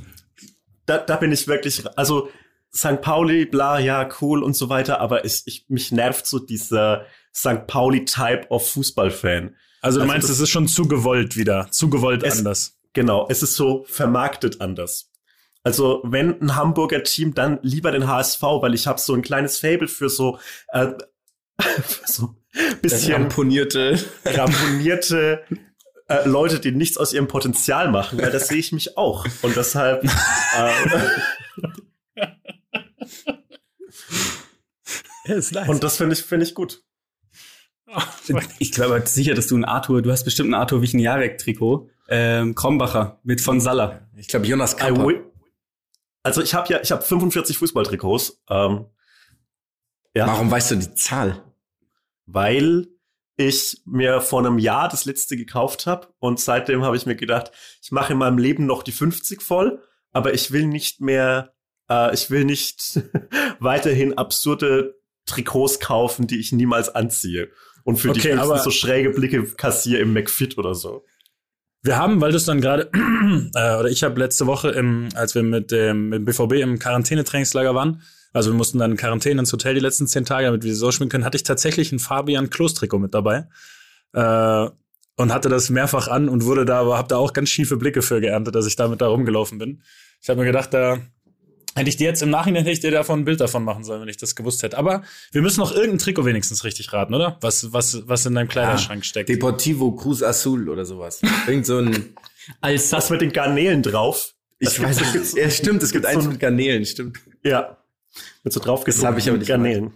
da, da bin ich wirklich, also St. Pauli, bla, ja, cool und so weiter, aber ich, ich, mich nervt so dieser St. Pauli-Type of Fußballfan. Also du also meinst, das- es ist schon zu gewollt wieder, zu gewollt Es- anders. Genau, es ist so vermarktet anders. Also wenn ein Hamburger Team, dann lieber den HSV, weil ich habe so ein kleines Fable für so, äh, <laughs> für so bisschen Ramponierte. <laughs> ramponierte äh, Leute, die nichts aus ihrem Potenzial machen, weil das sehe ich mich auch. Und deshalb äh, <laughs> Ja, ist nice. und das finde ich finde ich gut. Ich glaube sicher, dass du ein Arthur, du hast bestimmt ein Arthur Wichniarek-Trikot. Ähm, Krombacher mit von Salah. Ich glaube, Jonas wi- Also ich habe ja, ich habe 45 Fußballtrikots, ähm, ja, Warum weißt du die Zahl? weil ich mir vor einem Jahr das letzte gekauft habe und seitdem habe ich mir gedacht, ich mache in meinem Leben noch die 50 voll, aber ich will nicht mehr, äh, ich will nicht <laughs> weiterhin absurde Trikots kaufen, die ich niemals anziehe und für die Okay, ich höchstens aber- so schräge Blicke kassiere im McFit oder so. Wir haben, weil du es dann gerade, <clears throat> äh, oder ich habe letzte Woche, im, als wir mit dem, mit BVB im Quarantänetrainingslager waren, also wir mussten dann in Quarantäne ins Hotel die letzten zehn Tage, damit wir so spielen können, hatte ich tatsächlich ein Fabian Klos-Trikot mit dabei. Äh, und hatte das mehrfach an und wurde da, aber hab da auch ganz schiefe Blicke für geerntet, dass ich damit da rumgelaufen bin. Ich habe mir gedacht, da hätte ich dir jetzt im Nachhinein hätte ich dir davon ein Bild davon machen sollen, wenn ich das gewusst hätte. Aber wir müssen noch irgendein Trikot wenigstens richtig raten, oder? Was, was, was in deinem Kleiderschrank steckt. Deportivo Cruz Azul oder sowas. Irgend so ein. <laughs> Als Das mit den Garnelen drauf. Ich Das weiß nicht. Ja, stimmt, es gibt so eins ein- mit Garnelen, stimmt. Ja. Mit so drauf Das hab ich aber nicht Garnelen.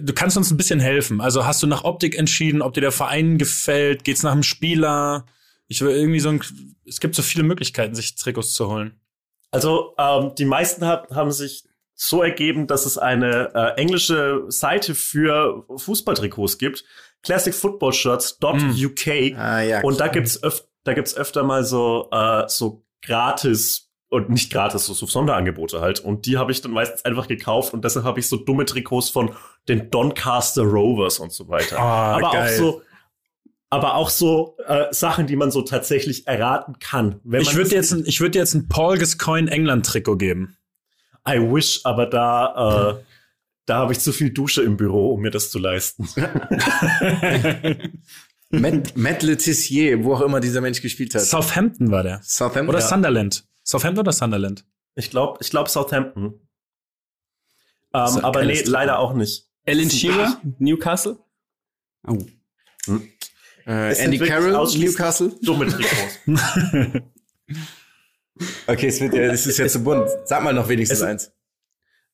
Du kannst uns ein bisschen helfen. Also hast du nach Optik entschieden, ob dir der Verein gefällt? Geht's nach dem Spieler? Ich will irgendwie so ein, es gibt so viele Möglichkeiten, sich Trikots zu holen. Also ähm, die meisten hab, haben sich so ergeben, dass es eine äh, englische Seite für Fußballtrikots gibt. classicfootballshirts.uk Ah, ja. und da gibt's öf da gibt's öfter mal so äh, so gratis und nicht gratis, so, so Sonderangebote halt. Und die habe ich dann meistens einfach gekauft und deshalb habe ich so dumme Trikots von den Doncaster Rovers und so weiter. Ah, aber geil. auch so, aber auch so äh, Sachen, die man so tatsächlich erraten kann. Wenn Ich würde jetzt, ein- ich würde jetzt ein Paul Gascoigne England Trikot geben. I wish, aber da, äh, da habe ich zu viel Dusche im Büro, um mir das zu leisten. <laughs> Matt, Matt Letizier, wo auch immer dieser Mensch gespielt hat. Southampton war der. Southampton. Oder Ja. Sunderland. Southampton oder Sunderland? Ich glaube, ich glaube Southampton. Ähm, aber nee, Trikot. leider auch nicht. Alan Shearer, Newcastle. Oh. Äh, Andy Carroll, ausschließlich Newcastle. Dumme Trikots. <laughs> Okay, es wird ja, es ist jetzt zu bunt. Sag mal noch wenigstens Es- eins.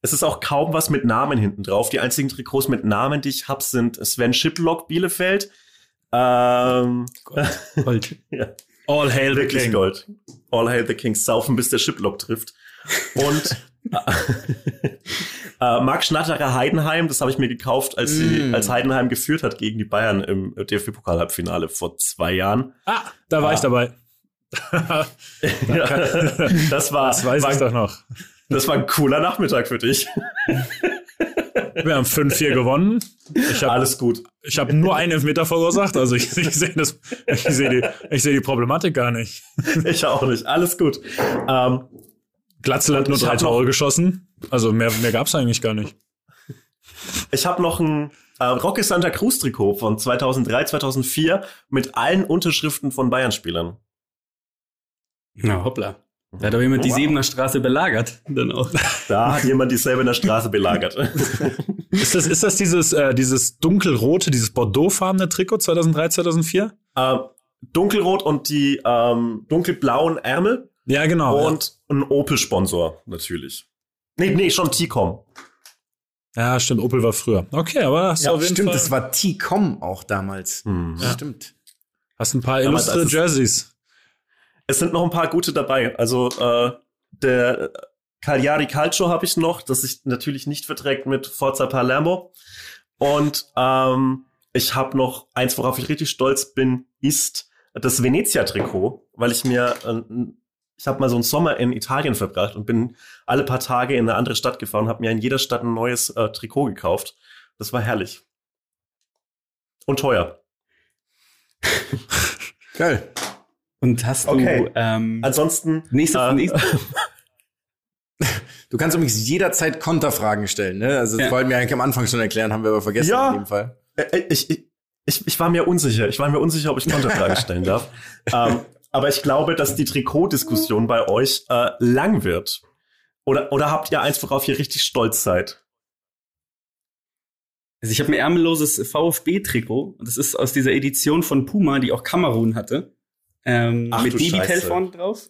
es ist auch kaum was mit Namen hinten drauf. Die einzigen Trikots mit Namen, die ich hab, sind Sven Shiplock Bielefeld. Ähm, Gold. <laughs> ja, All hail the wirklich king. Gold. All hail the Kings. Saufen, bis der Shiplock trifft. Und <laughs> äh, Marc Schnatterer Heidenheim, das habe ich mir gekauft, als, sie, Mm. als Heidenheim geführt hat gegen die Bayern im DFB-Pokal-Halbfinale vor zwei Jahren. Ah, da war Ah. ich dabei. <laughs> Ja, das war, Das weiß war, ich doch noch. das war ein cooler Nachmittag für dich. <laughs> Wir haben 5-4 gewonnen. Ich habe Alles gut. ich hab nur einen Elfmeter verursacht. Also ich, ich sehe sehe die, sehe die Problematik gar nicht. Ich auch nicht. Alles gut. Ähm, Glatzel hat nur drei Tore geschossen. Also mehr, mehr gab's eigentlich gar nicht. ich habe noch ein äh, Roque Santa Cruz Trikot von 2003, 2004 mit allen Unterschriften von Bayern-Spielern. Na, hoppla. Da hat doch jemand die Wow. Siebener Straße belagert. Dann auch. Da hat jemand dieselbe in der Straße belagert. <laughs> Ist das, ist das dieses, äh, dieses dunkelrote, dieses bordeauxfarbene Trikot 2003, 2004? ähm, dunkelrot und die ähm, dunkelblauen Ärmel Ja, genau. und ein Opel-Sponsor natürlich. Nee, nee, schon T-Com. ja. ja, stimmt. Opel war früher. Okay, aber hast du Ja, auf jeden stimmt, Fall das war T-Com auch damals. Hm. Stimmt. hast ein paar illustre ist- Jerseys. Es sind noch ein paar gute dabei. Also äh, der Cagliari Calcio habe ich noch, das sich natürlich nicht verträgt mit Forza Palermo. Und ähm, ich habe noch eins, worauf ich richtig stolz bin, ist das Venezia-Trikot, weil ich mir, äh, Ich habe mal so einen Sommer in Italien verbracht und bin alle paar Tage in eine andere Stadt gefahren, habe mir in jeder Stadt ein neues äh, Trikot gekauft. Das war herrlich. Und teuer. <laughs> Geil. Und hast Okay. du ähm, Ansonsten nächste, äh, nächste <laughs> Du kannst übrigens jederzeit Konterfragen stellen, ne? Also das Ja. wollten wir eigentlich am Anfang schon erklären, haben wir aber vergessen Ja. in dem Fall. Äh, ich, ich, ich, ich war mir unsicher. Ich war mir unsicher, ob ich Konterfragen stellen darf. <laughs> ähm, aber ich glaube, dass die Trikotdiskussion bei euch äh, lang wird. Oder, oder habt ihr eins, worauf ihr richtig stolz seid? Also ich habe ein ärmelloses VfB-Trikot. Und Das ist aus dieser Edition von Puma, die auch Kamerun hatte. Ähm, Ach mit Babytel vorne drauf.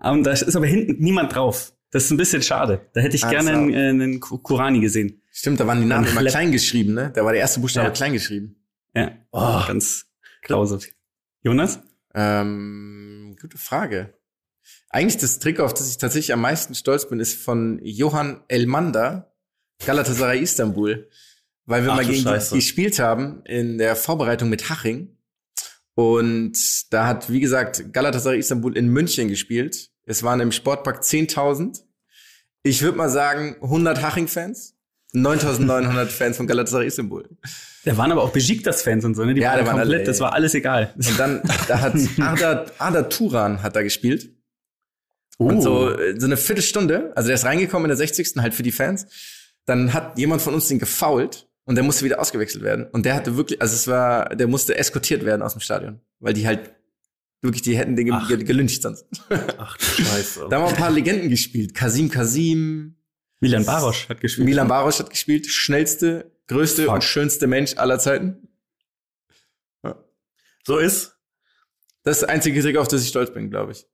Und da ist aber hinten niemand drauf. Das ist ein bisschen schade. Da hätte ich Ah, gerne einen, äh, einen Ku- Kurani gesehen. Stimmt, da waren die Namen immer Flepp. klein geschrieben, ne? Da war der erste Buchstabe Ja. klein geschrieben. Ja, Oh, ganz grausig. Jonas? Ähm, gute Frage. Eigentlich das Trikot, auf das ich tatsächlich am meisten stolz bin, ist von Johann Elmander, Galatasaray Istanbul. Weil wir Ach mal gegen die gespielt haben in der Vorbereitung mit Haching. Und da hat, wie gesagt, Galatasaray Istanbul in München gespielt. Es waren im Sportpark 10.000. Ich würde mal sagen 100 Haching-Fans, 9.900 Fans von Galatasaray Istanbul. Da waren aber auch Besiktas-Fans und so, ne? Die Ja, waren da waren komplett, alle, das war alles egal. Und dann, da hat <laughs> Arda, Arda Turan hat da gespielt. Und so, äh, so eine Viertelstunde, also der ist reingekommen in der 60. halt für die Fans. Dann hat jemand von uns den gefoult und der musste wieder ausgewechselt werden. Und der hatte wirklich, also es war, der musste eskortiert werden aus dem Stadion, weil die halt wirklich, die hätten den Ach. ge gelyncht sonst. ach du Scheiße. Da haben ein paar Legenden gespielt. Kasim Kasim, Milan Barosch hat gespielt. Milan Barosch hat gespielt, schnellste, größte Fuck. und schönste Mensch aller Zeiten. So ist. Das ist das einzige Trick, auf das ich stolz bin, glaube ich.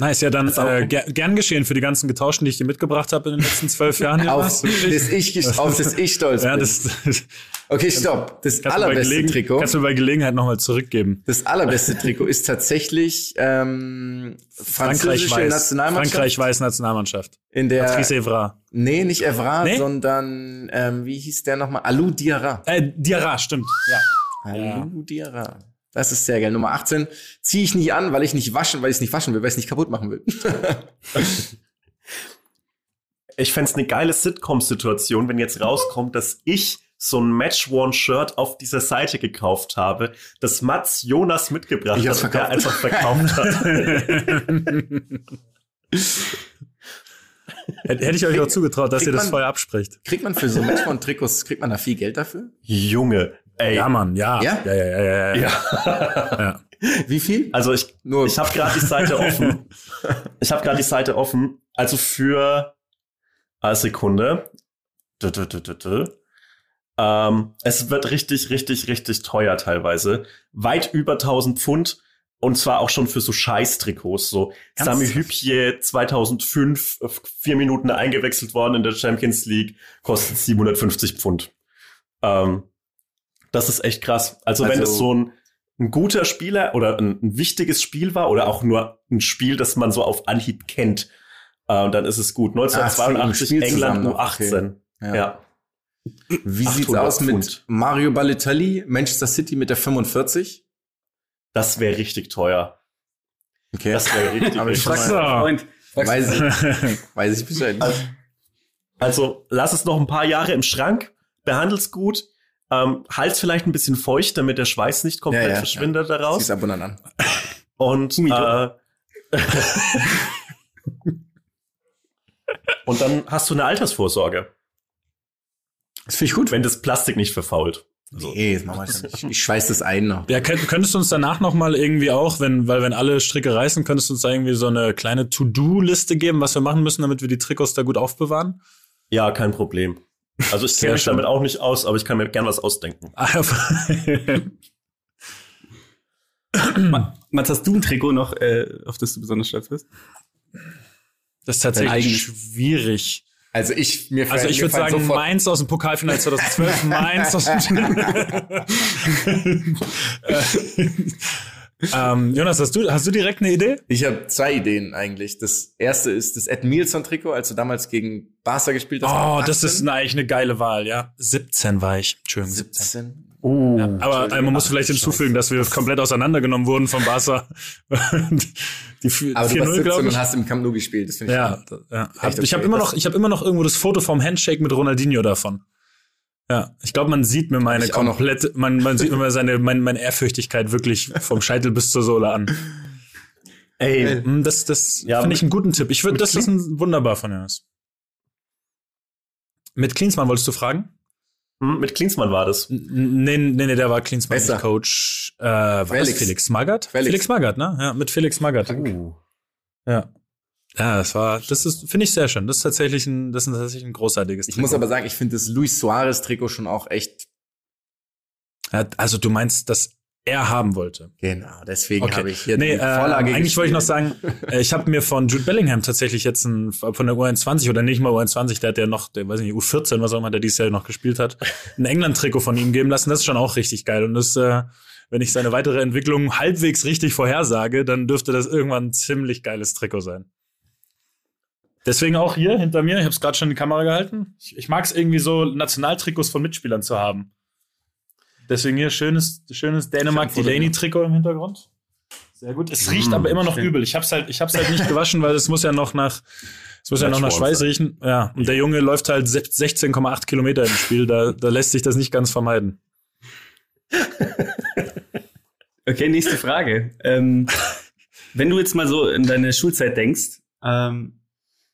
Nice, ja, dann ist äh, ger gern geschehen für die ganzen Getauschten, die ich dir mitgebracht habe in den letzten zwölf Jahren. <laughs> Auf das ich, <laughs> auf das ich stolz ja, bin. das Okay, stopp. Das allerbeste Trikot. kannst du bei Gelegenheit nochmal zurückgeben. Das allerbeste Trikot ist tatsächlich ähm, Frankreich französische weiß. Nationalmannschaft. Frankreich weiß Nationalmannschaft. In der Patrice Evra. nee, nicht Evra, Nee? sondern ähm, wie hieß der nochmal? Alou Diarra. Äh, Diarra, stimmt. Ja. Alou Diarra. Das ist sehr geil. Nummer 18 ziehe ich nicht an, weil ich nicht waschen, weil ich es nicht waschen will, weil ich es nicht kaputt machen will. <laughs> Ich fänd's eine geile Sitcom-Situation, wenn jetzt rauskommt, dass ich so ein Match-One-Shirt auf dieser Seite gekauft habe, das Mats Jonas mitgebracht hat und der einfach verkauft hat. <laughs> Hätte ich euch auch zugetraut, dass ihr das man- vorher abspricht. kriegt man für so Matchbond-Trikots, kriegt man da viel Geld dafür? Junge, ey. Ja, Mann, ja. Ja? Ja, ja, ja, ja. ja. Ja. <laughs> ja. <laughs> Wie viel? Also ich, Nur ich habe gerade die Seite <laughs> offen. Ich habe gerade die Seite offen. Also für eine Sekunde. Dü, dü, dü, dü, dü. Ähm, es wird richtig, richtig, richtig teuer teilweise. Weit über 1000 Pfund. Und zwar auch schon für so Scheiß-Trikots. So Sami Ernsthaft? Hübje 2005, äh, vier Minuten eingewechselt worden in der Champions League, kostet 750 Pfund. Ähm, das ist echt krass. Also, wenn Also- es so ein, ein guter Spieler oder ein, ein wichtiges Spiel war oder auch nur ein Spiel, das man so auf Anhieb kennt, äh, dann ist es gut. Ach, so, 1982 im Spiel England zusammen noch, U18. Ja. Ja. Wie sieht's 800 aus mit Pfund. Mario Balotelli, Manchester City mit der 45? das wäre richtig teuer. Okay. Das wäre richtig, <laughs> Aber ich teuer. Weiß ich, <laughs> weiß ich Bescheid. Also lass es noch ein paar Jahre im Schrank, behandel's gut, ähm, halt's vielleicht ein bisschen feucht, damit der Schweiß nicht komplett Ja, ja, verschwindet Sieh's daraus. ab und an an. Und äh, <laughs> und dann hast du eine Altersvorsorge, Das finde ich gut. wenn das Plastik nicht verfault. Also, Nee, das machen wir nicht. Ich schweiß das ein noch. Ja, könnt, könntest du uns danach noch mal irgendwie auch, wenn, weil wenn alle Stricke reißen, könntest du uns da irgendwie so eine kleine To-Do-Liste geben, was wir machen müssen, damit wir die Trikots da gut aufbewahren? ja, kein Problem. Also ich kenne mich schön. damit auch nicht aus, aber ich kann mir gern was ausdenken. Ah, <laughs> Ma- Mats, hast du ein Trikot noch, äh, auf das du besonders stolz bist? Das ist tatsächlich schwierig. Also ich mir Also ich würde sagen, sofort- Mainz aus dem Pokalfinale <laughs> 2012, Mainz aus dem <laughs> ähm, Jonas, hast du, hast du direkt eine Idee? Ich habe zwei Ideen eigentlich. Das erste ist das Ed Milson Trikot, als du damals gegen Barca gespielt hast. Oh, das 18. ist eine- eigentlich eine geile Wahl, ja. 17 war ich. Entschuldigung, 17. 17. Uh, Ja, aber äh, man muss vielleicht hinzufügen, dass wir komplett auseinandergenommen wurden von Barca. <laughs> die vier- Aber du warst 4-0, 17 glaube und hast im Camp Nou gespielt. Das finde ich Ja, ja. Hab, Echt ich habe okay, immer noch, ich habe immer noch irgendwo das Foto vom Handshake mit Ronaldinho davon. Ja, ich glaube, man sieht mir meine Ich komplette, man, man sieht mir seine, meine, meine Ehrfürchtigkeit wirklich vom Scheitel bis zur Sohle an. Ey, Hm, Das, das Ja, finde ich einen guten Tipp. Ich würde, das ist ein wunderbar von Jonas. Mit Klinsmann wolltest du fragen? hm, mit Klinsmann war das. Nee, nee, nee, der war Klinsmann nicht Coach. Äh, war Felix. Felix Magath? Felix. Felix Magath, ne? Ja, mit Felix Magath. Uh. Ja. Ja, das war, das ist, finde ich sehr schön. Das ist tatsächlich ein, das ist tatsächlich ein großartiges Ich muss aber sagen, ich finde das Luis Suarez Trikot schon auch echt. Also du meinst, dass er haben wollte. Genau, deswegen Okay. habe ich hier Nee, die äh, Vorlage eigentlich wollte ich noch sagen, äh, ich habe mir von Jude Bellingham tatsächlich jetzt ein, von der U21 oder nicht mal U21, der hat ja noch, der weiß nicht, U14, was auch immer der dieses Jahr noch gespielt hat, ein England-Trikot von ihm geben lassen. Das ist schon auch richtig geil. Und das, äh, wenn ich seine weitere Entwicklung halbwegs richtig vorhersage, dann dürfte das irgendwann ein ziemlich geiles Trikot sein. Deswegen auch hier hinter mir, ich habe es gerade schon in die Kamera gehalten. Ich, ich mag es irgendwie so, Nationaltrikots von Mitspielern zu haben. Deswegen hier schönes, schönes Dänemark Ich hab ein Foto Delaney-Trikot im Hintergrund. Sehr gut. Es riecht aber immer noch schön. übel. Ich hab's halt, ich hab's halt nicht gewaschen, weil es muss ja noch nach, es muss ja noch nach Schweiß riechen. Ja. Und der Junge läuft halt 16,8 Kilometer im Spiel. Da, da lässt sich das nicht ganz vermeiden. <laughs> Okay, nächste Frage. Ähm, wenn du jetzt mal so in deine Schulzeit denkst, ähm,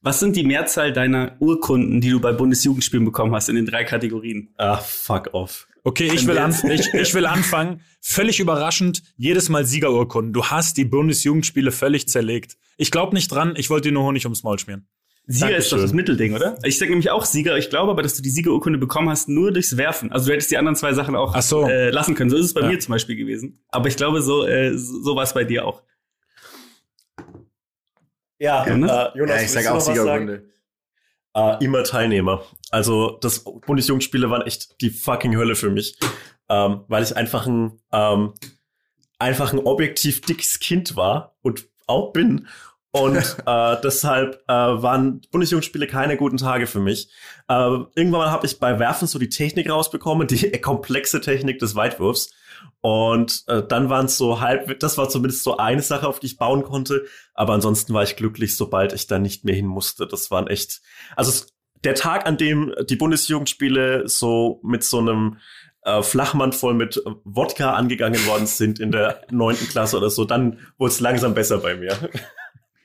was sind die Mehrzahl deiner Urkunden, die du bei Bundesjugendspielen bekommen hast in den drei Kategorien? Ah, fuck off. Okay, ich will, an, ich, ich will <laughs> anfangen. Völlig überraschend, jedes Mal Siegerurkunden. Du hast die Bundesjugendspiele völlig zerlegt. Ich glaube nicht dran, ich wollte dir nur Honig ums Maul schmieren. Sieger ist doch Dankeschön. das Mittelding, oder? Ich sag nämlich auch Sieger. Ich glaube aber, dass du die Siegerurkunde bekommen hast nur durchs Werfen. Also du hättest die anderen zwei Sachen auch Ach so. äh, lassen können. So ist es bei Ja. mir zum Beispiel gewesen. Aber ich glaube, so, äh, so war es bei dir auch. Ja, Jonas? äh, Jonas Ja, ich sage auch noch was sagen? Siegerrunde. Äh, immer Teilnehmer. Also das Bundesjugendspiele waren echt die fucking Hölle für mich, ähm, weil ich einfach ein ähm, einfach ein objektiv dickes Kind war und auch bin. Und <laughs> äh, deshalb äh, waren Bundesjugendspiele keine guten Tage für mich. Äh, irgendwann habe ich bei Werfen so die Technik rausbekommen, die <laughs> komplexe Technik des Weitwurfs. Und äh, dann waren es so halb, das war zumindest so eine Sache, auf die ich bauen konnte. Aber ansonsten war ich glücklich, sobald ich da nicht mehr hin musste. Das waren echt, also es, der Tag, an dem die Bundesjugendspiele so mit so einem äh, Flachmann voll mit Wodka angegangen worden sind in der neunten Klasse oder so, dann wurde es langsam besser bei mir.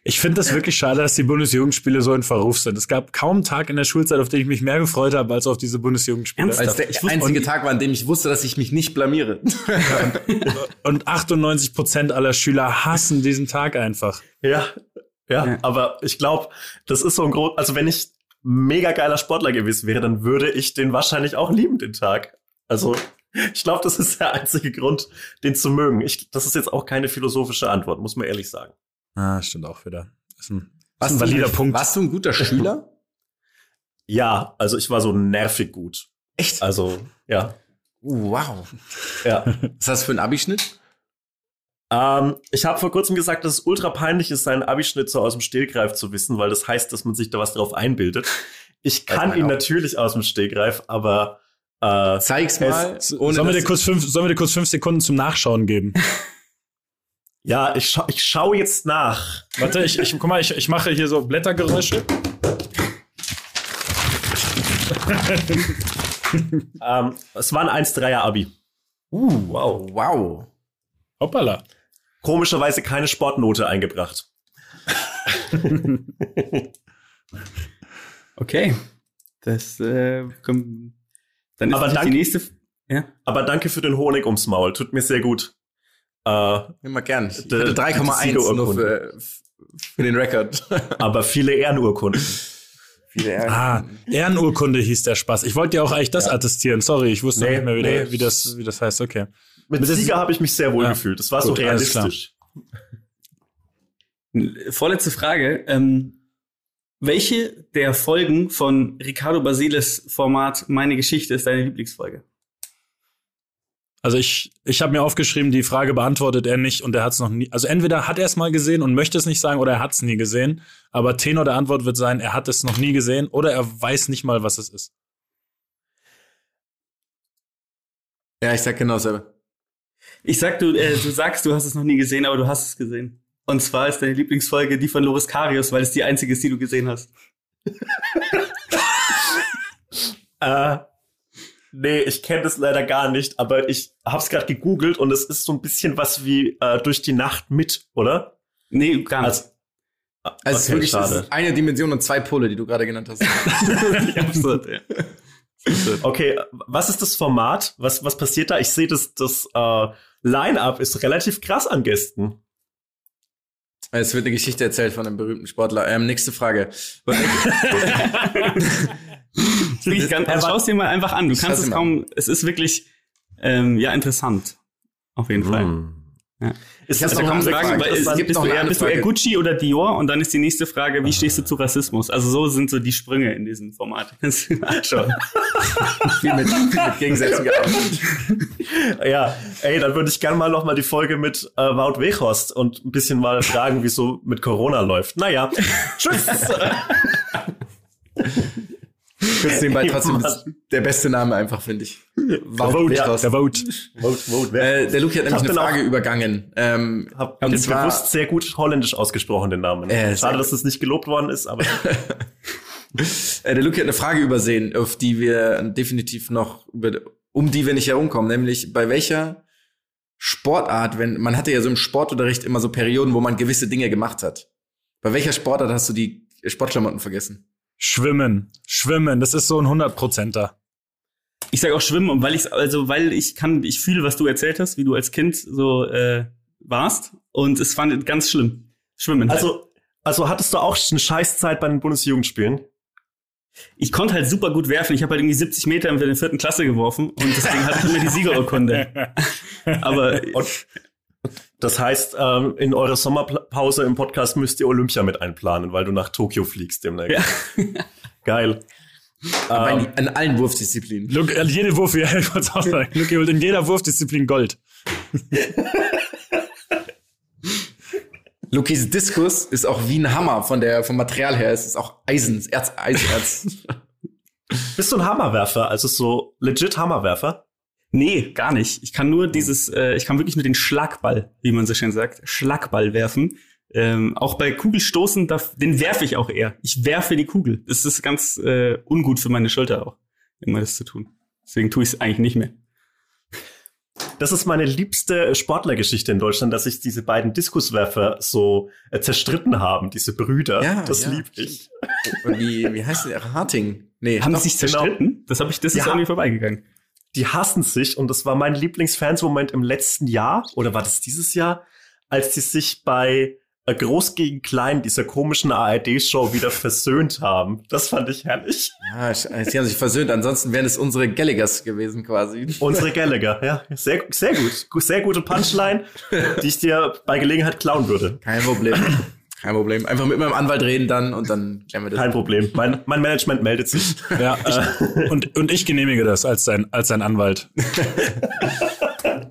Ich finde das wirklich schade, dass die Bundesjugendspiele so in Verruf sind. Es gab kaum einen Tag in der Schulzeit, auf den ich mich mehr gefreut habe, als auf diese Bundesjugendspiele. Ernsthaft? Als der Ich wusste- einzige Tag war, an dem ich wusste, dass ich mich nicht blamiere. <laughs> Und 98 Prozent aller Schüler hassen diesen Tag einfach. Ja, ja, Ja. aber ich glaube, das ist so ein groß, also wenn ich mega geiler Sportler gewesen wäre, dann würde ich den wahrscheinlich auch lieben, den Tag. Also, ich glaube, das ist der einzige Grund, den zu mögen. Ich, das ist jetzt auch keine philosophische Antwort, muss man ehrlich sagen. Ah, stimmt auch wieder. Ist ein, Warst ist ein du- valider Punkt. Warst du ein guter Schüler? <laughs> Ja, also ich war so nervig gut. Echt? Also, ja, wow. ja. Was hast du für einen Abischnitt? ähm, ich habe vor kurzem gesagt, dass es ultra peinlich ist, seinen Abischnitt so aus dem Stegreif zu wissen, weil das heißt, dass man sich da was drauf einbildet. Ich kann ihn auch. natürlich aus dem Stegreif, aber äh, Zeig's mal. Sollen wir, dir kurz fünf, sollen wir dir kurz fünf Sekunden zum Nachschauen geben? <laughs> ja, ich, scha ich schaue jetzt nach. Warte, ich, ich, guck mal, ich, ich mache hier so Blättergeräusche. <laughs> Ähm, es war ein 1-3er Abi. Uh, wow. Wow. Hoppala. Komischerweise keine Sportnote eingebracht. <laughs> Okay. Das äh, kommt. Dann ist Aber danke- die nächste. Ja. Aber danke für den Honig ums Maul. Tut mir sehr gut. Äh, Immer gern. Ich hatte die 3,1 nur für, für den Rekord. <laughs> aber viele Ehrenurkunden. Viele Ärger. Ah, Ehrenurkunde hieß der Spaß. Ich wollte dir auch eigentlich das attestieren. Sorry, ich wusste Nee, nicht mehr, wie, der, nee. wie, das, wie das heißt. Okay. Mit Das- Sieger habe ich mich sehr wohl Ja. gefühlt. Das war Gut, so realistisch. Vorletzte Frage. Ähm, welche der Folgen von Ricardo Basiles Format Meine Geschichte ist deine Lieblingsfolge? Also ich, ich habe mir aufgeschrieben, die Frage beantwortet er nicht und er hat es noch nie. Also entweder hat er es mal gesehen und möchte es nicht sagen oder er hat es nie gesehen. Aber Tenor der Antwort wird sein, er hat es noch nie gesehen oder er weiß nicht mal, was es ist. Ja, ich sag genau dasselbe. Ich sag, du, äh, du sagst, du hast es noch nie gesehen, aber du hast es gesehen. Und zwar ist deine Lieblingsfolge die von Loris Karius, weil es die einzige ist, die du gesehen hast. Äh, <laughs> nee, ich kenne das leider gar nicht, aber ich hab's gerade gegoogelt und es ist so ein bisschen was wie äh, durch die Nacht mit, oder? Nee, gar nicht. Also, Also es ist Okay, wirklich es ist eine Dimension und zwei Pole, die du gerade genannt hast. <laughs> absurd, ja. Okay, was ist das Format? Was, was passiert da? Ich sehe, das, das äh, Line-Up ist relativ krass an Gästen. Es wird eine Geschichte erzählt von einem berühmten Sportler. Ähm, nächste Frage. <laughs> <laughs> <laughs> Ganz, also schau es dir mal einfach an. Du kannst es kaum, es ist wirklich, ähm, ja, interessant. Auf jeden Fall. Hm. Ja. Ist das noch noch eine Frage, weil es gibt bist noch du, eher, bist du eher. Gucci oder Dior? Und dann ist die nächste Frage, wie stehst du zu Rassismus? Also so sind so die Sprünge in diesem Format. <laughs> Anschauen. <laughs> viel, mit, viel mit Gegensätzen gearbeitet. Ja, ey, dann würde ich gerne mal noch mal die Folge mit äh, Wout Weghorst und ein bisschen mal fragen, wie so mit Corona läuft. Naja, tschüss. Kurz nebenbei <laughs> trotzdem der beste Name einfach, finde ich. Der Wout Vote, Weghorst. der Vote. Vote, vote? Äh, der Luki hat nämlich eine den auch- Frage übergangen. Ähm, Hab und zwar- bewusst sehr gut holländisch ausgesprochen, den Namen. Äh, Schade, dass das nicht gelobt worden ist, aber <laughs> Äh, der Luki hat eine Frage übersehen, auf die wir definitiv noch, über, um die wir nicht herumkommen, nämlich bei welcher Sportart, wenn, man hatte ja so im Sportunterricht immer so Perioden, wo man gewisse Dinge gemacht hat. Bei welcher Sportart hast du die Sportklamotten vergessen? Schwimmen. Schwimmen. Das ist so ein 100%er. Ich sage auch Schwimmen, und weil ich also weil ich kann, ich fühle, was du erzählt hast, wie du als Kind so äh, warst, und es fand ganz schlimm. Schwimmen. halt. also, also hattest du auch eine Scheißzeit bei den Bundesjugendspielen? ich konnte halt super gut werfen. Ich habe halt irgendwie 70 Meter in der vierten Klasse geworfen und deswegen hatte ich immer die Siegerurkunde. <laughs> Aber Und das heißt, ähm, in eurer Sommerpause im Podcast müsst ihr Olympia mit einplanen, weil du nach Tokio fliegst demnächst. ja. <laughs> Geil. Aber Ähm, in, in allen Wurfdisziplinen. Luke, äh, jede Wurf, <laughs> ja, ich wollte auch sagen. Luke holt in jeder Wurfdisziplin Gold. <laughs> Lukis Diskus ist auch wie ein Hammer von der, vom Material her. Es ist auch Eisen, Erz, Eisenerz. bist du ein Hammerwerfer? Also so legit Hammerwerfer? Nee, gar nicht. Ich kann nur dieses, äh, ich kann wirklich nur den Schlagball, wie man so schön sagt, Schlagball werfen. Ähm, auch bei Kugelstoßen, da, den werfe ich auch eher. Ich werfe die Kugel. Das ist ganz äh, ungut für meine Schulter auch, immer das zu tun. Deswegen tue ich es eigentlich nicht mehr. Das ist meine liebste Sportlergeschichte in Deutschland, dass sich diese beiden Diskuswerfer so äh, zerstritten haben, diese Brüder. Ja, das ja. lieb ich. Und wie, wie heißt der? Harting. Nee, Haben doch. sie sich genau. zerstritten? Das habe ich, das ist Ja. an mir vorbeigegangen. Die hassen sich und das war mein Lieblingsfansmoment im letzten Jahr oder war das dieses Jahr, als die sich bei äh, Groß gegen Klein, dieser komischen ARD-Show, wieder versöhnt haben. Das fand ich herrlich. Ja, sie haben sich versöhnt. Ansonsten wären es unsere Gallaghers gewesen quasi. Unsere Gallagher, ja. Sehr, sehr gut. Sehr gute Punchline, die ich dir bei Gelegenheit klauen würde. Kein Problem. Kein Problem. Einfach mit meinem Anwalt reden dann und dann klären wir das. Kein Problem. Mein, mein Management meldet sich. Ja, ich, und, und ich genehmige das als sein, als sein Anwalt.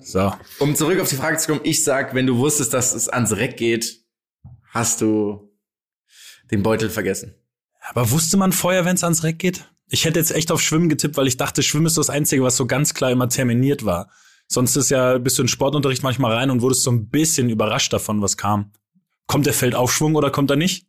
So. Um zurück auf die Frage zu kommen, ich sag, wenn du wusstest, dass es ans Reck geht, hast du den Beutel vergessen. Aber wusste man vorher, wenn es ans Reck geht? Ich hätte jetzt echt auf Schwimmen getippt, weil ich dachte, Schwimmen ist das Einzige, was so ganz klar immer terminiert war. Sonst ist ja, bist du in Sportunterricht manchmal rein und wurdest so ein bisschen überrascht davon, was kam. Kommt der Feldaufschwung oder kommt er nicht?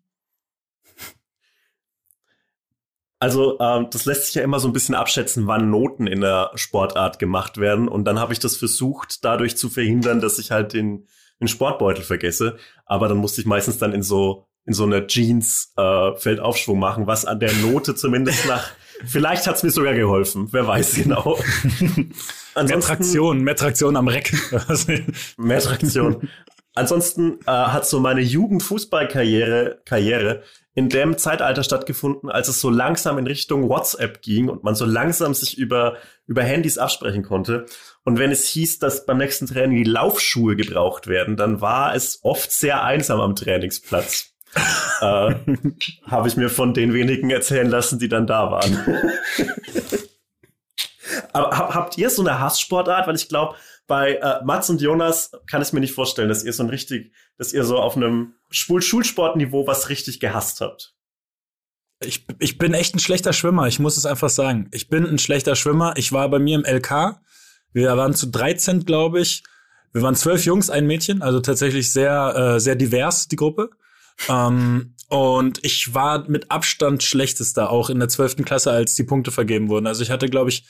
Also ähm, das lässt sich ja immer so ein bisschen abschätzen, wann Noten in der Sportart gemacht werden. Und dann habe ich das versucht, dadurch zu verhindern, dass ich halt den, den Sportbeutel vergesse. Aber dann musste ich meistens dann in so in so einer Jeans äh, Feldaufschwung machen, was an der Note zumindest nach. <laughs> vielleicht hat's mir sogar geholfen. Wer weiß genau. <laughs> Mehr Ansonsten- Traktion, mehr Traktion am Reck. Mehr Traktion. <laughs> Ansonsten äh, hat so meine Jugendfußballkarriere Karriere in dem Zeitalter stattgefunden, als es so langsam in Richtung WhatsApp ging und man so langsam sich über, über Handys absprechen konnte. Und wenn es hieß, dass beim nächsten Training die Laufschuhe gebraucht werden, dann war es oft sehr einsam am Trainingsplatz. <laughs> äh, Habe ich mir von den wenigen erzählen lassen, die dann da waren. <laughs> Aber hab, habt ihr so eine Hasssportart? Weil ich glaube, bei äh, Mats und Jonas kann ich mir nicht vorstellen, dass ihr so ein richtig, dass ihr so auf einem Schul Schulsportniveau was richtig gehasst habt. Ich, ich bin echt ein schlechter Schwimmer, ich muss es einfach sagen. Ich bin ein schlechter Schwimmer. Ich war bei mir im LK Wir waren zu 13, glaube ich. Wir waren zwölf Jungs, ein Mädchen, also tatsächlich sehr, äh, sehr divers, die Gruppe. Ähm, und ich war mit Abstand schlechtester, auch in der zwölften Klasse, als die Punkte vergeben wurden. Also ich hatte, glaube ich,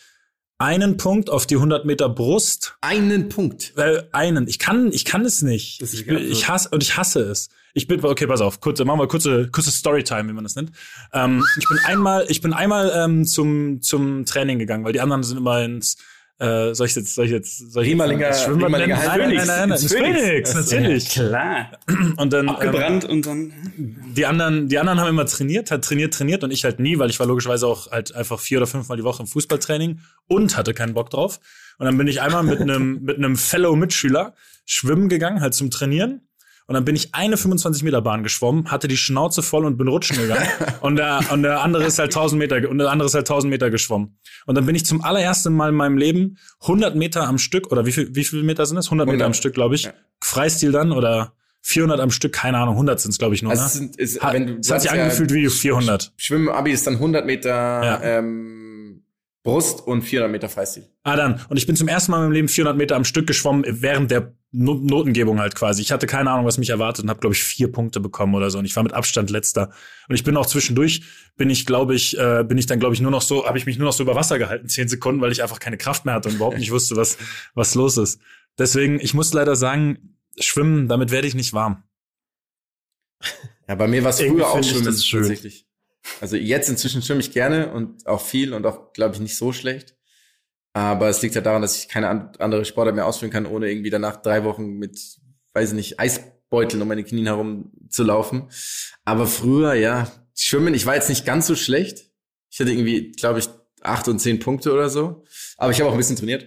einen Punkt auf die 100 Meter Brust. Einen Punkt. Äh, einen. Ich kann, ich kann es nicht. Ich, ich hasse und ich hasse es. Ich bin okay, pass auf, kurze, machen wir kurze, kurze Storytime, wie man das nennt. Ähm, ich bin einmal, ich bin einmal ähm, zum zum Training gegangen, weil die anderen sind immer ins äh, soll ich jetzt, soll ich jetzt, soll ich Riemalinger, jetzt Schwimmbad Riemalinger nennen? Nein, nein, nein, nein, Phoenix, Phoenix. natürlich. Klar. Und dann Abgebrannt und dann. Ähm, die anderen, die anderen haben immer trainiert, hat trainiert, trainiert und ich halt nie, weil ich war logischerweise auch halt einfach vier oder fünfmal die Woche im Fußballtraining und hatte keinen Bock drauf. Und dann bin ich einmal mit einem mit einem Fellow Mitschüler schwimmen gegangen, halt zum Trainieren. Und dann bin ich eine 25 Meter Bahn geschwommen, hatte die Schnauze voll und bin rutschen gegangen. <laughs> und der, und der andere ist halt 1000 Meter, und der andere ist halt 1000 Meter geschwommen. Und dann bin ich zum allerersten Mal in meinem Leben 100 Meter am Stück, oder wie viel, wie viel Meter sind es? 100 Meter 100. am Stück, glaube ich. Ja. Freistil dann, oder 400 am Stück, keine Ahnung, 100 sind es, glaube ich, nur. Also ne? es sind, ist, Hat, wenn du, es du hat sich ja- angefühlt wie 400. Schwimmen-Abi ist dann 100 Meter Ja. ähm, Brust und 400 Meter Freistil. Ah, dann. Und ich bin zum ersten Mal in meinem Leben 400 Meter am Stück geschwommen, während der no Notengebung halt quasi. Ich hatte keine Ahnung, was mich erwartet und habe, glaube ich, vier Punkte bekommen oder so. Und ich war mit Abstand letzter. Und ich bin auch zwischendurch, bin ich, glaube ich, äh, bin ich dann, glaube ich, nur noch so, habe ich mich nur noch so über Wasser gehalten, zehn Sekunden, weil ich einfach keine Kraft mehr hatte und überhaupt nicht wusste, was, was los ist. Deswegen, ich muss leider sagen, schwimmen, damit werde ich nicht warm. Ja, bei mir war es früher auch Schwimmen das schön. Also jetzt inzwischen schwimme ich gerne und auch viel und auch, glaube ich, nicht so schlecht. Aber es liegt ja daran, dass ich keine an andere Sportart mehr ausführen kann, ohne irgendwie danach drei Wochen mit, weiß ich nicht, Eisbeuteln um meine Knie herum zu laufen. Aber früher, ja, Schwimmen, ich war jetzt nicht ganz so schlecht. Ich hatte irgendwie, glaube ich, acht und zehn Punkte oder so. Aber ich habe auch ein bisschen trainiert.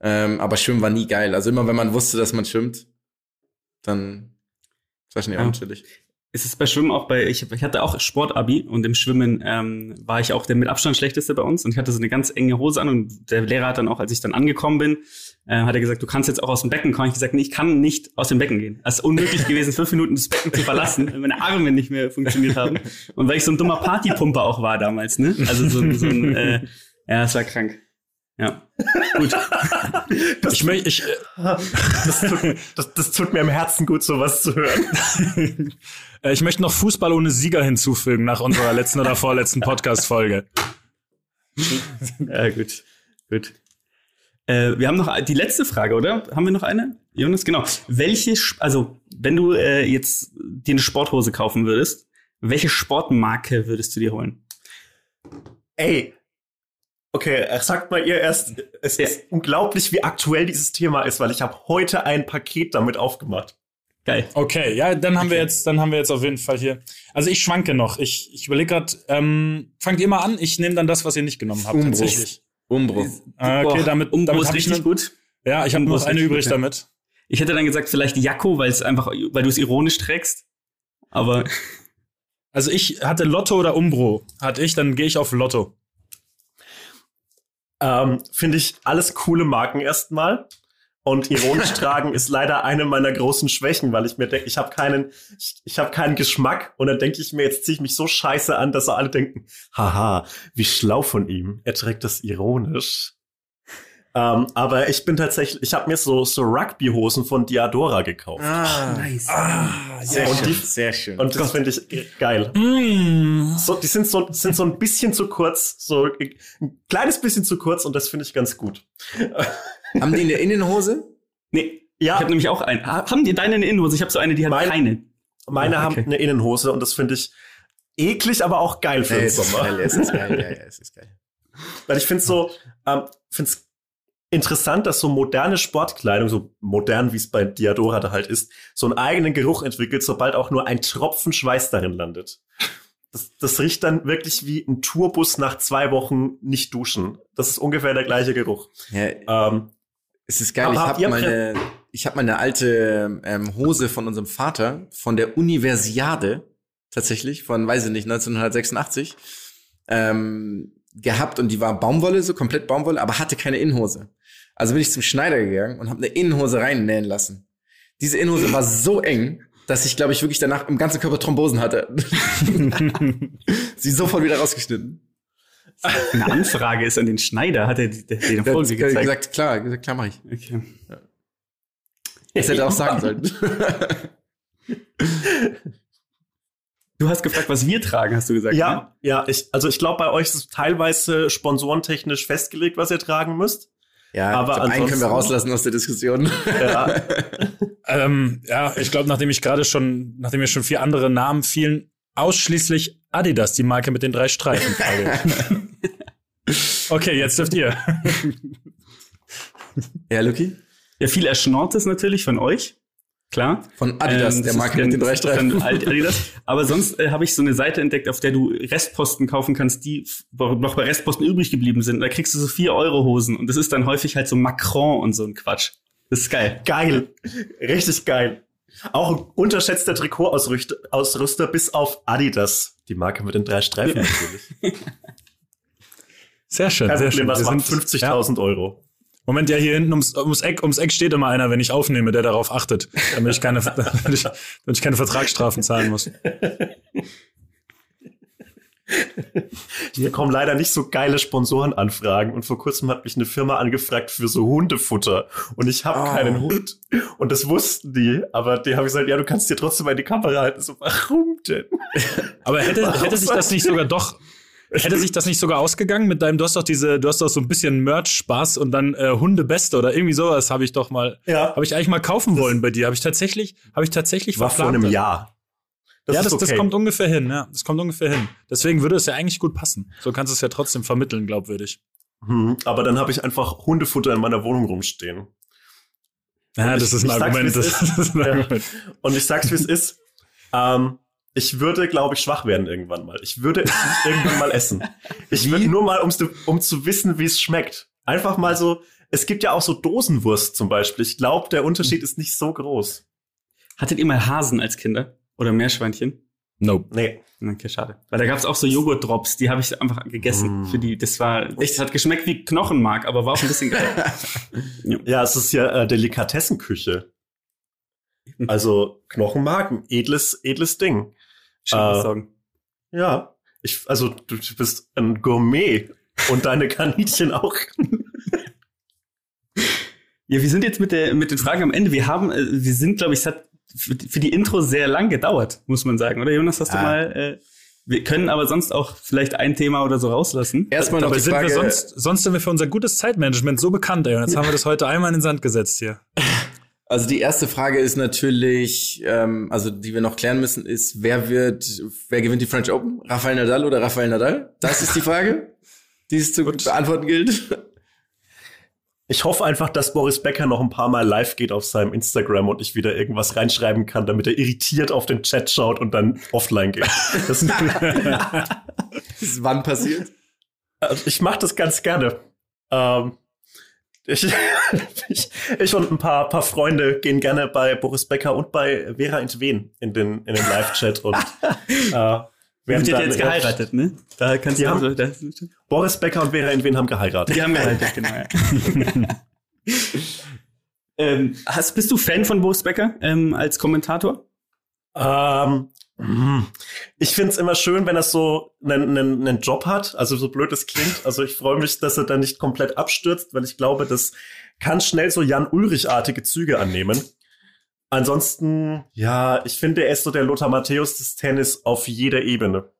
Ähm, aber Schwimmen war nie geil. Also immer, wenn man wusste, dass man schwimmt, dann das war schon eher Ja. Unchillig. Es ist bei Schwimmen auch bei, ich, ich hatte auch Sportabi und im Schwimmen ähm, war ich auch der mit Abstand schlechteste bei uns und ich hatte so eine ganz enge Hose an und der Lehrer hat dann auch, als ich dann angekommen bin, äh, hat er gesagt, du kannst jetzt auch aus dem Becken kommen. Ich gesagt, nee, ich kann nicht aus dem Becken gehen. Es ist unmöglich gewesen, fünf Minuten das Becken zu verlassen, weil meine Arme nicht mehr funktioniert haben und weil ich so ein dummer Partypumper auch war damals, ne? Also so, ein- so ein, äh, ja, es war krank. Ja. Gut. <laughs> Ich möchte, ich, äh, <laughs> Das tut, das, das tut mir im Herzen gut, sowas zu hören. <laughs> äh, ich möchte noch Fußball ohne Sieger hinzufügen nach unserer letzten oder vorletzten Podcast-Folge. Ja, gut. Gut. Äh, wir haben noch die letzte Frage, oder? Haben wir noch eine? Jonas, genau. Welche, also, wenn du äh, jetzt dir eine Sporthose kaufen würdest, welche Sportmarke würdest du dir holen? Ey. Okay, äh, sagt mal ihr erst, es Ja. ist unglaublich, wie aktuell dieses Thema ist, weil ich habe heute ein Paket damit aufgemacht. Geil. Okay, ja, dann haben wir jetzt, dann haben wir jetzt auf jeden Fall hier. Also ich schwanke noch. Ich, ich überlege gerade, ähm, fangt ihr mal an. Ich nehme dann das, was ihr nicht genommen habt. Umbruch. Tatsächlich. Umbruch. Ah, okay, damit, Umbro damit ist hab ich richtig nur- gut. Ja, ich habe Umbro noch eine richtig übrig gut, ja. damit. Ich hätte dann gesagt, vielleicht Jakko, weil es einfach, weil du es ironisch trägst. Aber Also ich hatte Lotto oder Umbro. Hatte ich, dann gehe ich auf Lotto. Ähm, Finde ich alles coole Marken erstmal. Und ironisch <laughs> tragen ist leider eine meiner großen Schwächen, weil ich mir denke, ich habe keinen, ich, ich habe keinen Geschmack und dann denke ich mir, jetzt ziehe ich mich so scheiße an, dass alle denken, haha, wie schlau von ihm. Er trägt das ironisch. Ähm, aber ich bin tatsächlich, ich habe mir so, so Rugby-Hosen von Diadora gekauft. Ah, nice. sehr Und schön. die- sehr schön. Und das finde ich geil. Mm. So, die sind so, sind so ein bisschen zu kurz, so ein kleines bisschen zu kurz und das finde ich ganz gut. Haben die eine <laughs> Innenhose? Nee, Ja. ich habe nämlich auch einen. Ha- Haben die deine eine Innenhose? Ich habe so eine, die hat Mein- keine. Meine Ah, haben okay. eine Innenhose und das finde ich eklig, aber auch geil für Ja, den es ist Sommer. geil, es ist geil, ja, ja, es ist geil. Weil ich finde so, ähm, finde es interessant, dass so moderne Sportkleidung, so modern wie es bei Diadora da halt ist, so einen eigenen Geruch entwickelt, sobald auch nur ein Tropfen Schweiß darin landet. Das, das riecht dann wirklich wie ein Tourbus nach zwei Wochen nicht duschen. Das ist ungefähr der gleiche Geruch. Ja, Ähm, es ist geil. Ich habe meine, ich habe meine alte ähm, Hose von unserem Vater von der Universiade tatsächlich von, weiß ich nicht, 1986 ähm, gehabt und die war Baumwolle, so komplett Baumwolle, aber hatte keine Innenhose. Also bin ich zum Schneider gegangen und habe eine Innenhose reinnähen lassen. Diese Innenhose war so eng, dass ich, glaube ich, wirklich danach im ganzen Körper Thrombosen hatte. <laughs> Sie sofort wieder rausgeschnitten. eine Anfrage ist an den Schneider, hat er die- den Der Folge hat gezeigt. gesagt, klar, gesagt, klar mach ich. Okay. Das hätte er auch sagen sollen. <laughs> Du hast gefragt, was wir tragen, hast du gesagt. Ne? Ja, ja, ich, also ich glaube, bei euch ist es teilweise sponsorentechnisch festgelegt, was ihr tragen müsst. Ja, Aber ich glaub, einen können wir rauslassen aus der Diskussion. Ja, <laughs> Ähm, ja, ich glaube, nachdem ich gerade schon, nachdem mir schon vier andere Namen fielen, ausschließlich Adidas, die Marke mit den drei Streifen. <laughs> Okay, jetzt dürft ihr. ja, Luki? Ja, viel Erschnortes natürlich von euch. Klar. Von Adidas, Ähm, der Marke mit den drei Streifen. dann <laughs> Adidas. Aber sonst äh, habe ich so eine Seite entdeckt, auf der du Restposten kaufen kannst, die noch bei Restposten übrig geblieben sind. Da kriegst du so 4 Euro Hosen und das ist dann häufig halt so Macron und so ein Quatsch. Das ist geil. geil. Richtig geil. Auch ein unterschätzter Trikotausrüster Ausrüster bis auf Adidas. Die Marke mit den drei Streifen <laughs> natürlich. Sehr schön, Kein sehr Problem, schön. was Wir macht sind- ja. 50.000 Euro. Moment, ja, hier hinten ums, ums, Eck, ums Eck steht immer einer, wenn ich aufnehme, der darauf achtet, damit ich keine, <laughs> damit ich, damit ich keine Vertragsstrafen zahlen muss. Ich bekomme leider nicht so geile Sponsorenanfragen und vor kurzem hat mich eine Firma angefragt für so Hundefutter und ich habe Oh. keinen Hund und das wussten die, aber die habe ich gesagt, ja, du kannst dir trotzdem mal die Kamera halten. So, warum denn? Aber hätte, Warum hätte sich das nicht sogar doch, hätte sich das nicht sogar ausgegangen mit deinem, du hast doch diese, du hast doch so ein bisschen Merch-Spaß und dann äh, Hundebeste oder irgendwie sowas habe ich doch mal, Ja, habe ich eigentlich mal kaufen wollen bei dir. Habe ich tatsächlich, habe ich tatsächlich war vor einem. Jahr. Das ja, das, das okay. kommt ungefähr hin, ja. Das kommt ungefähr hin. Deswegen würde es ja eigentlich gut passen. So kannst du es ja trotzdem vermitteln, glaubwürdig. Hm, aber dann habe ich einfach Hundefutter in meiner Wohnung rumstehen. Ja, Und das ich- ist ein ich sag's, Argument. Das, das ist ein Ja. Argument. Und ich sag's, wie es ist. Ähm, ich würde, glaube ich, schwach werden irgendwann mal. Ich würde es nicht irgendwann mal essen. <laughs> Ich würde nur mal, um's, um zu wissen, wie es schmeckt. Einfach mal so. Es gibt ja auch so Dosenwurst zum Beispiel. Ich glaube, der Unterschied ist nicht so groß. Hattet ihr mal Hasen als Kinder? Oder Meerschweinchen? Nope. Nee. Okay, schade. Weil da gab's auch so Joghurt-Drops, die habe ich einfach gegessen. Mm. Für die, das war, echt, hat geschmeckt wie Knochenmark, aber war auch ein bisschen geil. <laughs> Ja, es ist ja äh, Delikatessenküche. Also Knochenmark, ein edles, edles Ding. Schon Äh. Ja. Ich, also du, du bist ein Gourmet und deine <laughs> Kaninchen auch. Ja, wir sind jetzt mit der mit den Fragen am Ende. Wir haben, äh, wir sind, glaube ich, es hat für, für die Intro sehr lang gedauert, muss man sagen, oder Jonas? Hast du Ah. mal? Äh, wir können aber sonst auch vielleicht ein Thema oder so rauslassen. Erstmal noch die sind Frage, wir sonst, sonst sind wir für unser gutes Zeitmanagement so bekannt, ey. Und jetzt haben wir das heute einmal in den Sand gesetzt hier. <laughs> also die erste Frage ist natürlich, ähm, also die wir noch klären müssen, ist, wer wird, wer gewinnt die French Open? Rafael Nadal oder Rafael Nadal? Das ist die Frage, die es zu <laughs> beantworten gilt. Ich hoffe einfach, dass Boris Becker noch ein paar Mal live geht auf seinem Instagram und ich wieder irgendwas reinschreiben kann, damit er irritiert auf den Chat schaut und dann offline geht. Das, Das ist <laughs> <laughs> wann passiert? also ich mache das ganz gerne. Ähm, ich, <laughs> ich, ich und ein paar, paar Freunde gehen gerne bei Boris Becker und bei Vera Entwen in den, in den Live-Chat und <laughs> äh, Wir dann- jetzt geheiratet, ne? Da kannst Die du haben- also, Boris Becker und Vera Entwen haben geheiratet. die haben geheiratet, <laughs> genau. Ja. ähm, hast, bist du Fan von Boris Becker ähm, als Kommentator? Ähm, ich find's immer schön, wenn er so einen, einen, einen Job hat, also so blöd es klingt. Also ich freue mich, dass er da nicht komplett abstürzt, weil ich glaube, das kann schnell so Jan Ulrich-artige Züge annehmen. Ansonsten, ja, ich finde, er ist so der Lothar Matthäus des Tennis auf jeder Ebene.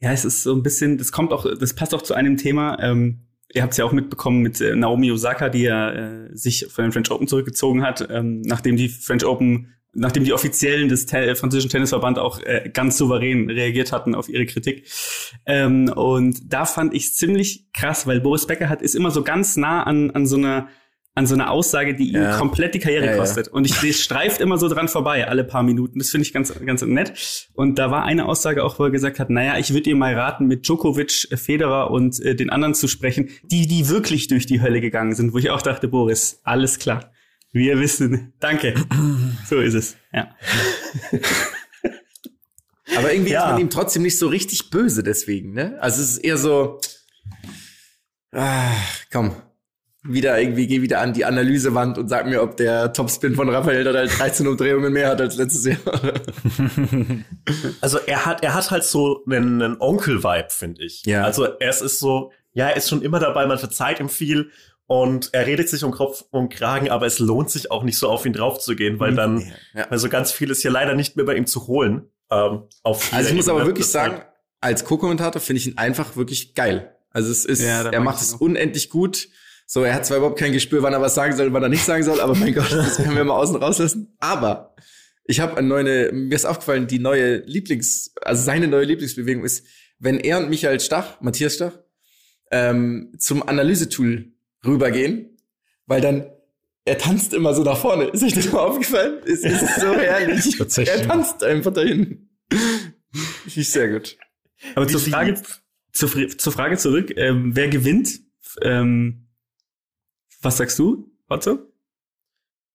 Ja, es ist so ein bisschen, das kommt auch, das passt auch zu einem Thema. Ähm, ihr habt es ja auch mitbekommen mit äh, Naomi Osaka, die ja äh, sich von den French Open zurückgezogen hat, ähm, nachdem die French Open, nachdem die Offiziellen des Te französischen Tennisverband auch äh, ganz souverän reagiert hatten auf ihre Kritik. Ähm, und da fand ich es ziemlich krass, weil Boris Becker hat ist immer so ganz nah an an so einer an so einer Aussage, die ihm Ja. komplett die Karriere Ja, ja. kostet. Und ich das streift immer so dran vorbei, alle paar Minuten. Das finde ich ganz, ganz nett. Und da war eine Aussage auch, wo er gesagt hat, naja, ich würde ihr mal raten, mit Djokovic, äh, Federer und äh, den anderen zu sprechen, die, die wirklich durch die Hölle gegangen sind, wo ich auch dachte, Boris, alles klar. Wir wissen, danke. So ist es. Ja. <laughs> Aber irgendwie Ja. ist man ihm trotzdem nicht so richtig böse deswegen, ne? Also es ist eher so, ah, komm, wieder irgendwie, geh wieder an die Analysewand und sag mir, ob der Topspin von Raphael Nadal 13 Umdrehungen mehr hat als letztes Jahr. <laughs> Also er hat, er hat halt so einen, einen Onkel-Vibe, finde ich. Ja. Also er ist so, ja, er ist schon immer dabei, man verzeiht ihm viel und er redet sich um Kopf und Kragen, aber es lohnt sich auch nicht so auf ihn draufzugehen, weil dann, Ja. also ganz viel ist hier leider nicht mehr bei ihm zu holen. Ähm, auf Also ich muss aber wirklich Das sagen, als Co-Kommentator finde ich ihn einfach wirklich geil. Also es ist, Ja, er macht es unendlich gut. So, er hat zwar überhaupt kein Gespür, wann er was sagen soll, wann er nicht sagen soll, aber mein <laughs> Gott, das können wir mal außen rauslassen. Aber ich habe eine neue, mir ist aufgefallen, die neue Lieblings, also seine neue Lieblingsbewegung ist, wenn er und Michael Stach, Matthias Stach, ähm, zum Analysetool rübergehen, weil dann er tanzt immer so nach vorne. Ist euch das mal aufgefallen? Es ist so <laughs> herrlich. Er tanzt einfach dahin. Ich sehr gut. Aber Wie zur. Frage, zur, zur Frage zurück, ähm, wer gewinnt? Ähm, was sagst du, Otto?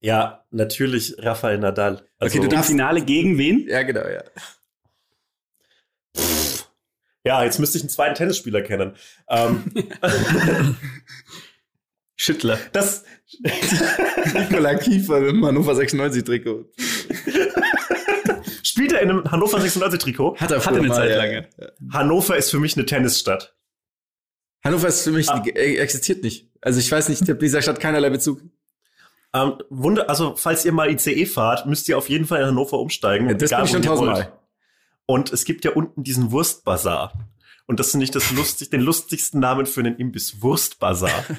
Ja, natürlich Rafael Nadal. Also, Okay, du Im darfst- Finale gegen wen? Ja, genau, ja. ja, jetzt müsste ich einen zweiten Tennisspieler kennen. Ähm, <laughs> Schüttler. das, <laughs> Nikola Kiefer mit dem Hannover 96 Trikot. <laughs> spielt er in einem Hannover 96 Trikot? Hat er Hatte eine mal, Zeit ja. lang. Hannover ist für mich eine Tennisstadt. Hannover ist für mich, Ah. äh, existiert nicht. Also ich weiß nicht, ich habe dieser Stadt keinerlei Bezug. Ähm, Wunder, also falls ihr mal ICE fahrt, müsst ihr auf jeden Fall in Hannover umsteigen. Ja, das bin ich schon tausendmal. Und es gibt ja unten diesen Wurstbazar. Und das finde ich das lustig, den lustigsten Namen für einen Imbiss. Wurstbazar. <laughs>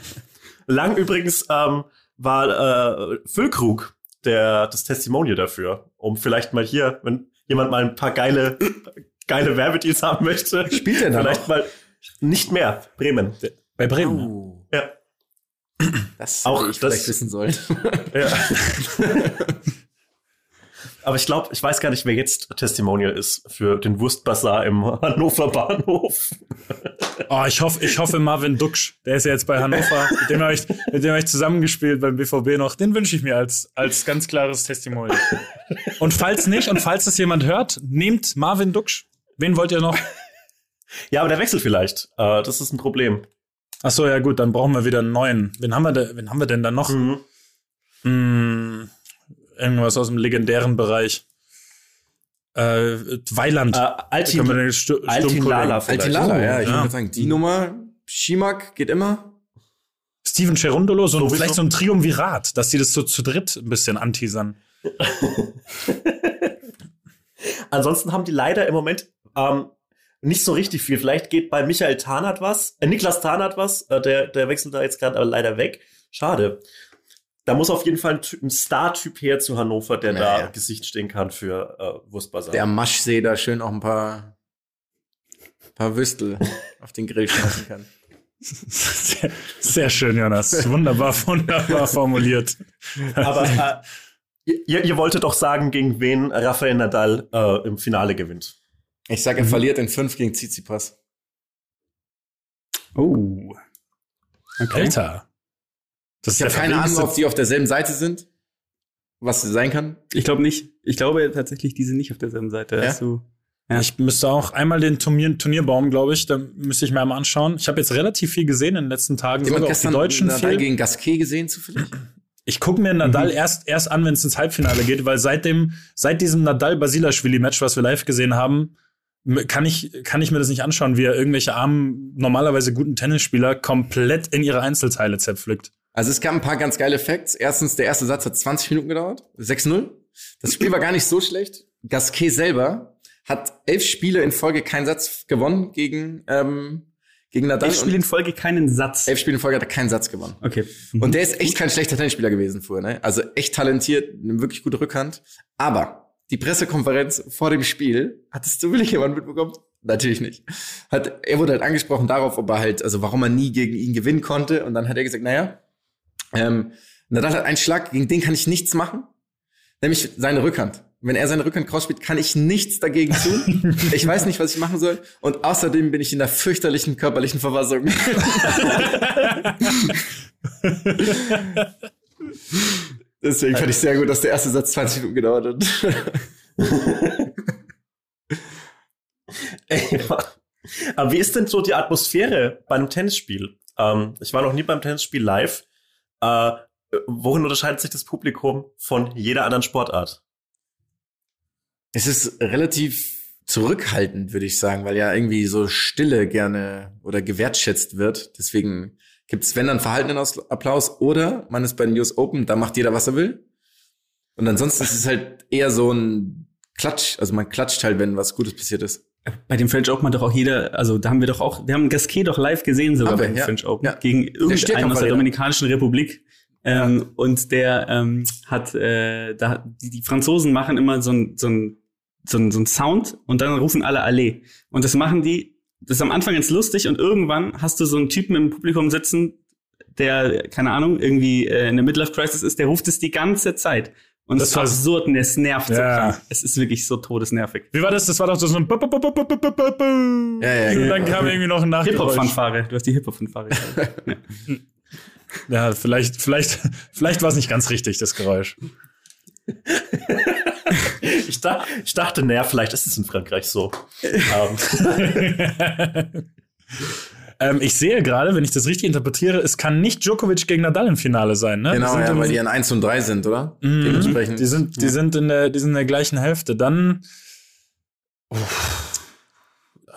Lang übrigens ähm, war äh, Füllkrug der, das Testimonial dafür. Um vielleicht mal hier, wenn jemand mal ein paar geile, geile Werbedeals haben möchte. Spielt der da Vielleicht noch? mal nicht mehr. Bremen. Bei Bremen. Oh, Ja. das Auch ich das- vielleicht wissen sollen. ja. <laughs> <laughs> Aber ich glaube, ich weiß gar nicht, wer jetzt Testimonial ist für den Wurstbazar im Hannover Bahnhof. Oh, <laughs> ich hoffe, ich hoffe Marvin Duksch, der ist ja jetzt bei Hannover, mit dem habe ich, mit dem habe ich zusammengespielt beim BVB noch. Den wünsche ich mir als, als ganz klares Testimonial. Und falls nicht, und falls das jemand hört, nehmt Marvin Duksch. Wen wollt ihr noch? <laughs> Ja, aber der wechselt vielleicht. Äh, das ist ein Problem. Ach so, ja gut, dann brauchen wir wieder einen neuen. Wen haben wir, da, wen haben wir denn da noch? Mhm. Hm, irgendwas aus dem legendären Bereich. Äh, Weiland. Äh, Altin, Stu- Altin Sturmkollegen- Lala vielleicht. Altilala, ja, ich ja. würde sagen, die Nummer, Schimak geht immer. Steven Cherundolo, so Sowieso. vielleicht so ein Triumvirat, dass die das so zu dritt ein bisschen anteasern. <laughs> Ansonsten haben die leider im Moment ähm, nicht so richtig viel. Vielleicht geht bei Michael Tarnath was, äh, Niklas Tarnath was, äh, der, der wechselt da jetzt gerade aber leider weg. Schade. Da muss auf jeden Fall ein, ein Star-Typ her zu Hannover, der Naja. da Gesicht stehen kann für äh, Wurstbazar. Der Maschsee da schön auch ein paar, paar Würstel <laughs> auf den Grill schmeißen kann. Sehr, sehr schön, Jonas. Wunderbar, wunderbar formuliert. Aber äh, ihr, ihr wolltet doch sagen, gegen wen Rafael Nadal äh, im Finale gewinnt. Ich sag, er verliert in fünf gegen Tsitsipas. Oh. Okay. Alter. Das Ich habe keine Ahnung, ob die auf derselben Seite sind. Was sein kann. Ich glaube nicht. Ich glaube tatsächlich, die sind nicht auf derselben Seite. Ja? Du Ja. Ich müsste auch einmal den Turnier, Turnierbaum, glaube ich, da müsste ich mir einmal anschauen. Ich habe jetzt relativ viel gesehen in den letzten Tagen, Jemand sogar auch die gestern Deutschen Nadal viel. gegen Gasquet gesehen zufällig? Ich gucke mir Nadal erst, erst an, wenn es ins Halbfinale geht, weil seit dem, seit diesem Nadal-Basilashvili-Match, was wir live gesehen haben, kann ich, kann ich mir das nicht anschauen, wie er irgendwelche armen, normalerweise guten Tennisspieler komplett in ihre Einzelteile zerpflückt. Also es gab ein paar ganz geile Facts. Erstens, der erste Satz hat 20 Minuten gedauert. 6-0. Das Spiel war gar nicht so schlecht. Gasquet selber hat elf Spiele in Folge keinen Satz gewonnen gegen, ähm, gegen Nadal. Elf Spiele in Folge keinen Satz. elf Spiele in Folge hat er keinen Satz gewonnen. Okay. Und der ist echt kein schlechter Tennisspieler gewesen früher, ne? Also echt talentiert, eine wirklich gute Rückhand. Aber die Pressekonferenz vor dem Spiel, hattest du wirklich jemand mitbekommen? Natürlich nicht. Hat, er wurde halt angesprochen darauf, ob er halt, also warum er nie gegen ihn gewinnen konnte. Und dann hat er gesagt, naja, ähm, Nadal hat einen Schlag, gegen den kann ich nichts machen. Nämlich seine Rückhand. Wenn er seine Rückhand kraus spielt, kann ich nichts dagegen tun. <laughs> Ich weiß nicht, was ich machen soll. Und außerdem bin ich in einer fürchterlichen körperlichen Verfassung. <laughs> Deswegen fand ich sehr gut, dass der erste Satz 20 Minuten gedauert hat. <laughs> Aber wie ist denn so die Atmosphäre bei einem Tennisspiel? Ähm, ich war noch nie beim Tennisspiel live. Äh, worin unterscheidet sich das Publikum von jeder anderen Sportart? Es ist relativ zurückhaltend, würde ich sagen, weil ja irgendwie so Stille gerne oder gewertschätzt wird. Deswegen gibt es, wenn dann verhaltenen Applaus oder man ist bei den US Open, da macht jeder, was er will. Und ansonsten ist es halt eher so ein Klatsch, also man klatscht halt, wenn was Gutes passiert ist. Bei dem French Open hat doch auch jeder, also da haben wir doch auch, wir haben Gasquet doch live gesehen sogar Haben wir, bei dem ja. French Open Ja. gegen irgendeinen aus der Dominikanischen Republik. Ähm, Und der ähm, hat, äh, da die, die Franzosen machen immer so ein, so ein so ein, so ein Sound und dann rufen alle Allee. Und das machen die, das ist am Anfang ganz lustig und irgendwann hast du so einen Typen im Publikum sitzen, der, keine Ahnung, irgendwie äh, in der Midlife Crisis ist, der ruft es die ganze Zeit. Und Das das, ist war- absurd und es nervt so Ja. krank. Es ist wirklich so todesnervig. Wie war das? Das war doch so ein. Ja, ja, Und dann kam irgendwie noch ein Nachgeräusch. Hip-Hop-Fanfare. Du hast die Hip-Hop-Fanfare. ja. Ja, vielleicht, vielleicht, vielleicht war es nicht ganz richtig, das Geräusch. Ich, da, ich dachte, naja, vielleicht ist es in Frankreich so. <laughs> <laughs> <laughs> ähm, ich sehe gerade, wenn ich das richtig interpretiere, es kann nicht Djokovic gegen Nadal im Finale sein, ne? Genau, ja, weil die an 1 und 3 sind, oder? Mhm. Dementsprechend. Die sind, die sind in der, die sind in der gleichen Hälfte. Dann. Uff.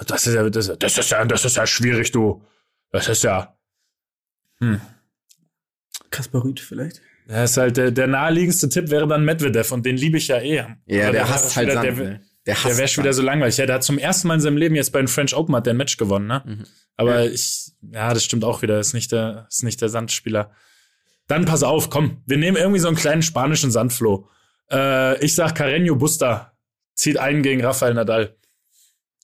Das ist ja, das, das ist ja, das ist ja schwierig, du. Das ist ja. Hm. Kaspar Rüth vielleicht? Das ist halt der, der naheliegendste Tipp wäre dann Medvedev und den liebe ich ja eh. ja, der wäre hasst halt Sand. Der, ne? Der der wäre schon wieder so langweilig. Ja, der hat zum ersten Mal in seinem Leben jetzt bei den French Open hat der ein Match gewonnen, ne? Mhm. Aber ich, ja, das stimmt auch wieder. Ist nicht der, ist nicht der Sandspieler. Dann pass auf, komm, wir nehmen irgendwie so einen kleinen spanischen Sandfloh. Äh, ich sag Carreño Busta zieht einen gegen Rafael Nadal.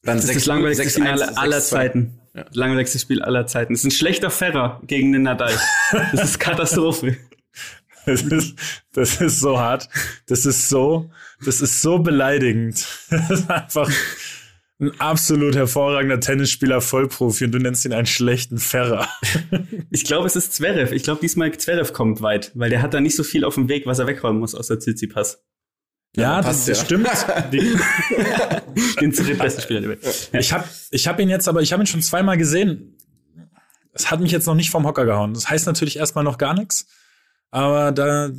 Dann Das ist das langweiligste Finale aller Zeiten. Ja. Langweiligste Spiel aller Zeiten. Es ist ein schlechter Ferrer gegen den Nadal. Das ist <laughs> Katastrophe. Das ist, das ist so hart. Das ist so, das ist so beleidigend. <laughs> Das ist einfach ein absolut hervorragender Tennisspieler, Vollprofi und du nennst ihn einen schlechten Ferrer. <laughs> Ich glaube, es ist Zverev. Ich glaube, diesmal Zverev kommt weit, weil der hat da nicht so viel auf dem Weg, was er wegräumen muss aus der Tsitsipas. Ja, passt das, das stimmt. Die, <laughs> Den drittbesten Spieler der Welt. ich habe ich hab ihn jetzt, aber ich habe ihn schon zweimal gesehen. Es hat mich jetzt noch nicht vom Hocker gehauen. Das heißt natürlich erstmal noch gar nichts. Aber da,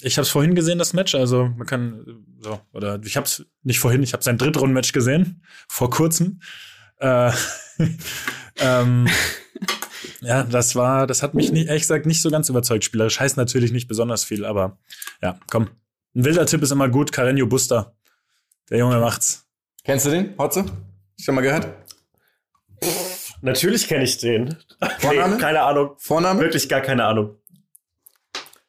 ich habe es vorhin gesehen, das Match. Also man kann so oder ich habe es nicht vorhin. Ich habe sein Drittrundenmatch gesehen vor kurzem. Äh, <laughs> ähm, ja, das war, das hat mich nicht, ehrlich gesagt nicht so ganz überzeugt. Spielerisch heißt natürlich nicht besonders viel, aber ja, komm. Ein wilder Tipp ist immer gut. Carreño Buster. Der Junge macht's. Kennst du den, Hotze? Schon mal gehört? natürlich kenne ich den. Vorname? Nee, keine Ahnung. Vorname? Wirklich gar keine Ahnung.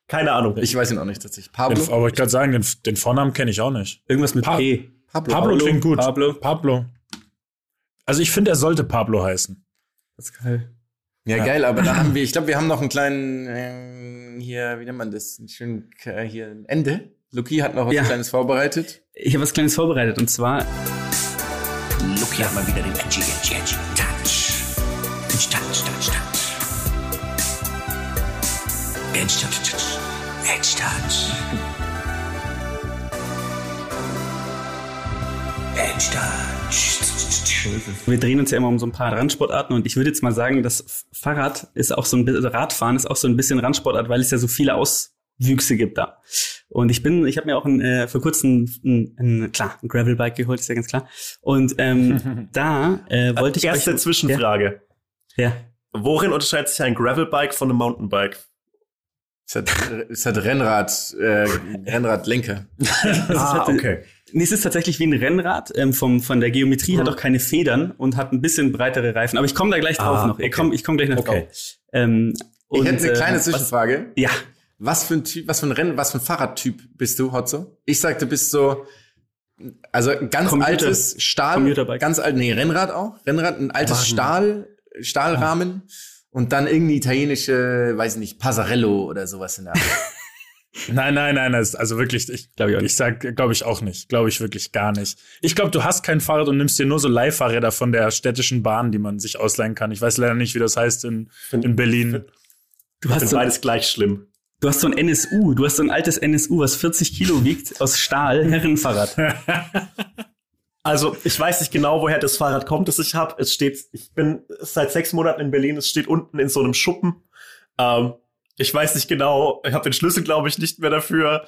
Keine Ahnung. Ich weiß ihn auch nicht tatsächlich. Den, Pablo? aber ich kann sagen, den, den Vornamen kenne ich auch nicht. Irgendwas mit Pa- P. Pablo. Pablo, klingt gut. Pablo. Pablo. Also ich finde, er sollte Pablo heißen. Das ist geil. Ja, Ja. geil, aber dann haben wir, <laughs> ich glaube, wir haben noch einen kleinen, ähm, hier, wie nennt man das? Einen schönen, äh, hier, ein Ende. Luki hat noch was Ja. Kleines vorbereitet. Ich habe was Kleines vorbereitet und zwar Lucky hat mal wieder den Edgy, Edgy, Edgy Touch. Edgy Touch, Touch, Touch. Edgy Touch, Touch. Edgy Touch. Edgy Touch. Wir drehen uns ja immer um so ein paar Randsportarten und ich würde jetzt mal sagen, das Fahrrad ist auch so ein bisschen, Radfahren ist auch so ein bisschen Randsportart, weil es ja so viele Auswüchse gibt da. Und ich bin, ich habe mir auch ein, äh, vor kurzem ein, ein, klar, ein Gravelbike geholt, ist ja ganz klar. Und ähm, <laughs> da äh, wollte ich Erste euch, Zwischenfrage. Ja, ja. Worin unterscheidet sich ein Gravelbike von einem Mountainbike? Es hat, es hat Rennrad, äh, Rennradlenker. <laughs> Ah, okay. Nee, es ist tatsächlich wie ein Rennrad. Ähm, vom, von der Geometrie hat auch keine Federn und hat ein bisschen breitere Reifen. Aber ich komme da gleich drauf Ah, noch. Ich okay. komme ich komm gleich noch Okay. drauf. Ähm, Ich und, hätte eine äh, kleine was- Zwischenfrage. Ja, Was für ein Typ, was für ein Rennen, was für ein Fahrradtyp bist du, Hotzo? Ich sagte, du bist so, also ein ganz Commuter- altes Stahl, ganz alt, nee, Rennrad auch, Rennrad, ein altes Stahl, Stahlrahmen und dann irgendwie italienische, weiß ich nicht, Passarello oder sowas in der Art. <laughs> Nein, nein, nein, das ist also wirklich, ich Glaub ich auch ich sag, glaube ich auch nicht. Glaube ich wirklich gar nicht. Ich glaube, du hast kein Fahrrad und nimmst dir nur so Leihfahrräder von der städtischen Bahn, die man sich ausleihen kann. Ich weiß leider nicht, wie das heißt in, in Berlin. du hast, so, beides gleich schlimm. du hast so ein NSU. Du hast so ein altes NSU, was 40 Kilo wiegt, aus Stahl, Herrenfahrrad. <laughs> Also, ich weiß nicht genau, woher das Fahrrad kommt, das ich habe. Es steht, ich bin seit sechs Monaten in Berlin, es steht unten in so einem Schuppen. Ähm, Ich weiß nicht genau, ich habe den Schlüssel, glaube ich, nicht mehr dafür.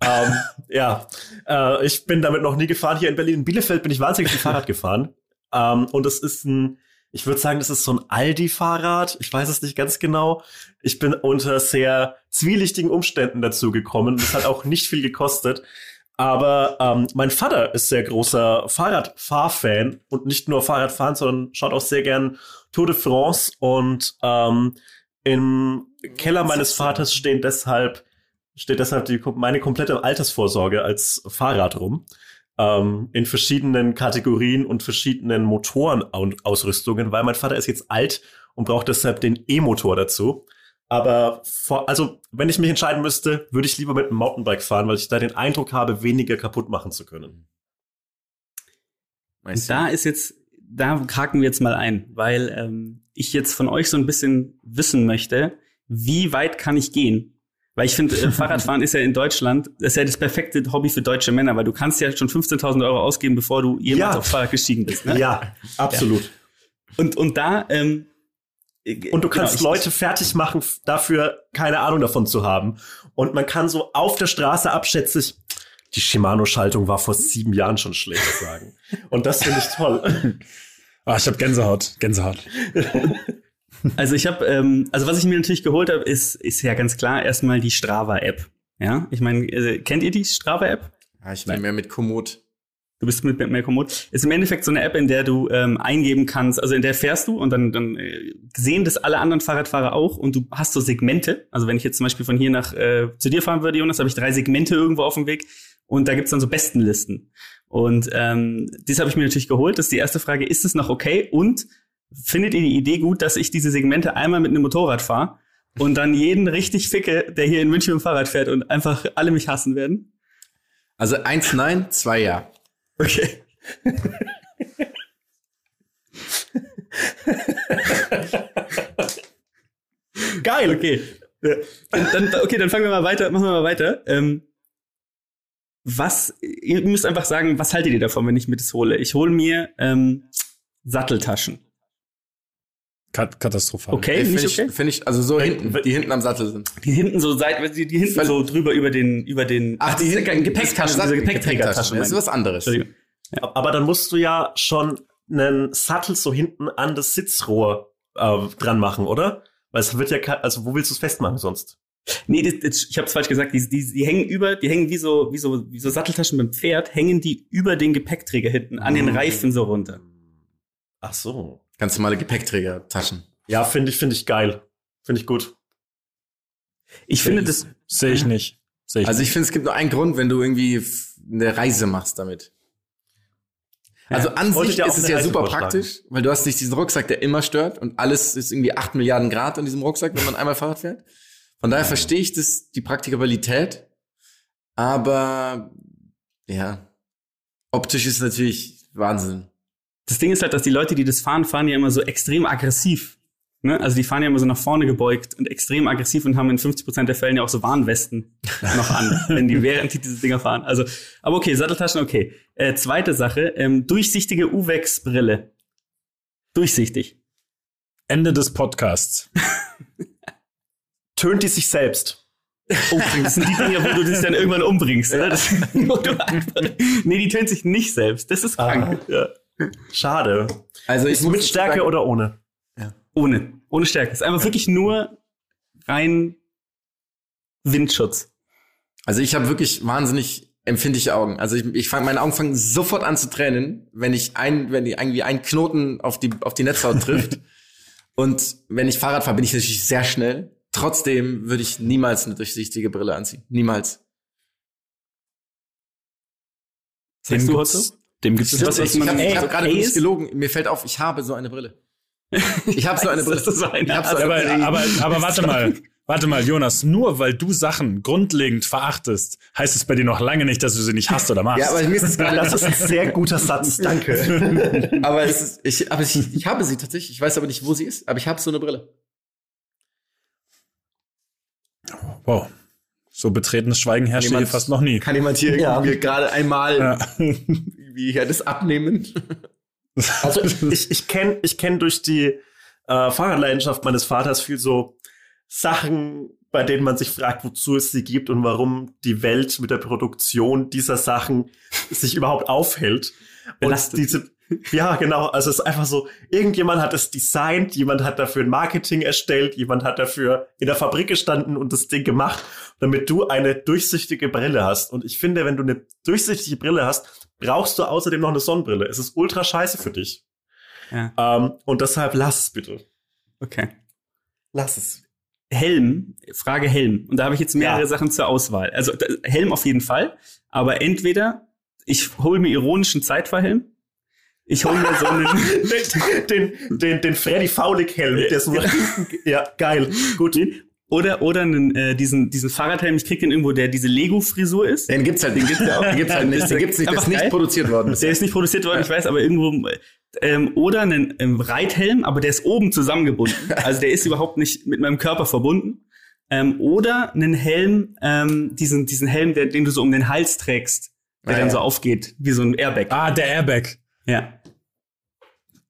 ähm, <laughs> ja, äh, ich bin damit noch nie gefahren. Hier in Berlin, in Bielefeld bin ich wahnsinnig viel Fahrrad gefahren. Ähm, und es ist ein, ich würde sagen, das ist so ein Aldi-Fahrrad. Ich weiß es nicht ganz genau. Ich bin unter sehr zwielichtigen Umständen dazu gekommen. Das hat auch nicht viel gekostet. Aber ähm, mein Vater ist sehr großer Fahrradfahrfan und nicht nur Fahrradfahren, sondern schaut auch sehr gern Tour de France und ähm, im Keller meines Vaters stehen deshalb, steht deshalb die, meine komplette Altersvorsorge als Fahrrad rum. Ähm, in verschiedenen Kategorien und verschiedenen Motorenausrüstungen, weil mein Vater ist jetzt alt und braucht deshalb den E-Motor dazu. Aber vor, also, wenn ich mich entscheiden müsste, würde ich lieber mit einem Mountainbike fahren, weil ich da den Eindruck habe, weniger kaputt machen zu können. Und da ist jetzt, da haken wir jetzt mal ein, weil ähm, ich jetzt von euch so ein bisschen wissen möchte, wie weit kann ich gehen? Weil ich finde, äh, <laughs> Fahrradfahren ist ja in Deutschland, das ist ja das perfekte Hobby für deutsche Männer, weil du kannst ja schon 15.000 Euro ausgeben, bevor du jemals Ja. auf Fahrrad gestiegen bist. Ne? Ja, absolut. Und, und da, ähm, Und du kannst genau, Leute fertig machen, dafür keine Ahnung davon zu haben. Und man kann so auf der Straße abschätzig, die Shimano-Schaltung war vor sieben Jahren schon schlecht sagen. Und das finde ich toll. <laughs> Ah, ich habe Gänsehaut, Gänsehaut. <laughs> Also ich habe, ähm, also was ich mir natürlich geholt habe, ist, ist ja ganz klar erstmal die Strava-App. Ja, ich meine, äh, kennt ihr die Strava-App? Ja, ich bin mehr mit Komoot. Du bist mit mehr Komoot. Ist im Endeffekt so eine App, in der du ähm, eingeben kannst, also in der fährst du und dann, dann äh, sehen das alle anderen Fahrradfahrer auch und du hast so Segmente. Also wenn ich jetzt zum Beispiel von hier nach äh, zu dir fahren würde, Jonas, habe ich drei Segmente irgendwo auf dem Weg und da gibt's dann so Bestenlisten. Und ähm, das habe ich mir natürlich geholt. Das ist die erste Frage, ist es noch okay? Und findet ihr die Idee gut, dass ich diese Segmente einmal mit einem Motorrad fahre und dann jeden richtig ficke, der hier in München mit dem Fahrrad fährt und einfach alle mich hassen werden? Also eins nein, zwei ja. Okay. Geil. Okay. Dann, okay, dann fangen wir mal weiter, machen wir mal weiter. Ähm, was, ihr müsst einfach sagen, was haltet ihr davon, wenn ich mir das hole? Ich hole mir ähm, Satteltaschen. Kat katastrophal. Okay, Finde ich, okay? find ich, also so hinten, die hinten am Sattel sind. Die hinten so seit, die, die hinten Weil- so drüber über den, über den. Ach, die hinten Gepäcktaschen, diese Gepäckträgertaschen. Das ist was anderes. Entschuldigung. Aber dann musst du ja schon einen Sattel so hinten an das Sitzrohr äh, dran machen, oder? Weil es wird ja, also wo willst du es festmachen sonst? Nee, das, das, ich habe es falsch gesagt. Die, die, die hängen über, die hängen wie so, wie so, wie so Satteltaschen beim Pferd, hängen die über den Gepäckträger hinten an den Mhm. Reifen so runter. Ach so. Ganz normale Gepäckträgertaschen. Ja, finde ich, finde ich geil. Finde ich gut. Ich finde das, Sehe ich nicht. Sehe ich Also ich finde, es gibt nur einen Grund, wenn du irgendwie eine Reise machst damit. Also an ich wollte sich ist es ja Reise super vorschlagen. praktisch, weil du hast nicht diesen Rucksack, der immer stört und alles ist irgendwie 8 Milliarden Grad in diesem Rucksack, wenn man einmal Fahrrad fährt. Von daher verstehe ich das, die Praktikabilität, aber ja, optisch ist natürlich Wahnsinn. Das Ding ist halt, dass die Leute, die das fahren, fahren ja immer so extrem aggressiv. Ne? Also die fahren ja immer so nach vorne gebeugt und extrem aggressiv und haben in 50% der Fällen ja auch so Warnwesten <laughs> noch an, wenn die während die diese Dinger fahren. Also, aber okay, Satteltaschen okay. Äh, zweite Sache, ähm, durchsichtige Uwex-Brille. Durchsichtig. Ende des Podcasts. <laughs> Tönt die sich selbst? Oh, das sind die Dinger, wo du dich dann irgendwann umbringst, oder? Das, <laughs> nee, die tönt sich nicht selbst. Das ist krank. Ja. Schade. Also ich mit Stärke sagen, oder ohne? Ohne. Ohne Stärke. Es ist einfach wirklich nur rein Windschutz. Also ich habe wirklich wahnsinnig empfindliche Augen. Also ich, ich fang, meine Augen fangen sofort an zu tränen, wenn ich ein, wenn die irgendwie ein Knoten auf die auf die Netzhaut trifft. <laughs> Und wenn ich Fahrrad fahre, bin ich natürlich sehr schnell. Trotzdem würde ich niemals eine durchsichtige Brille anziehen. Niemals. Sagst du, Otto? Dem gibt's Ist das, was Ich man- habe Ey, hab gerade nicht gelogen. Mir fällt auf, ich habe so eine Brille. Ich habe so eine <laughs> Brille. So eine Ich hab so eine aber, Brille. aber, aber warte mal, <laughs> warte mal, Jonas, nur weil du Sachen grundlegend verachtest, heißt es bei dir noch lange nicht, dass du sie nicht hast oder magst. Ja, aber mir ist es gerade Das ist ein sehr guter Satz, danke. <laughs> Aber es ist, ich, aber ich, ich habe sie tatsächlich. Ich weiß aber nicht, wo sie ist. Aber ich habe so eine Brille. wow. So betretenes Schweigen herrschte hier fast noch nie. Kann jemand hier Ja. gerade einmal Ja. Wie hier das abnehmen? <laughs> Also ich, ich kenne ich kenn durch die äh, Fahrradleidenschaft meines Vaters viel so Sachen, bei denen man sich fragt, wozu es sie gibt und warum die Welt mit der Produktion dieser Sachen sich überhaupt aufhält. Belastet. Und diese, ja, genau. Also es ist einfach so, irgendjemand hat es designt, jemand hat dafür ein Marketing erstellt, jemand hat dafür in der Fabrik gestanden und das Ding gemacht, damit du eine durchsichtige Brille hast. Und ich finde, wenn du eine durchsichtige Brille hast, brauchst du außerdem noch eine Sonnenbrille. Es ist ultra scheiße für dich. Ja. Ähm, und deshalb lass es bitte. Okay. Lass es. Helm, Frage Helm. Und da habe ich jetzt mehrere Ja. Sachen zur Auswahl. Also Helm auf jeden Fall, aber entweder ich hole mir ironischen Zeitverhelm, ich hole mir so einen <laughs> den, den, den, den Freddy Faulig-Helm, der so <laughs> hinten, ja, geil, gut. Oder oder einen, äh, diesen diesen Fahrradhelm, ich krieg den irgendwo, der diese Lego Frisur ist. Den gibt's halt, den gibt's ja auch. Den gibt's halt nicht. Den gibt's nicht. Der ist nicht geil. produziert worden. Der ist nicht produziert worden, ich weiß, aber irgendwo ähm, oder einen ähm, Reithelm, aber der ist oben zusammengebunden. <laughs> Also der ist überhaupt nicht mit meinem Körper verbunden. Ähm, oder einen Helm, ähm, diesen diesen Helm, der, den du so um den Hals trägst, der Ah, dann ja. so aufgeht, wie so ein Airbag. Ah, der Airbag. Ja.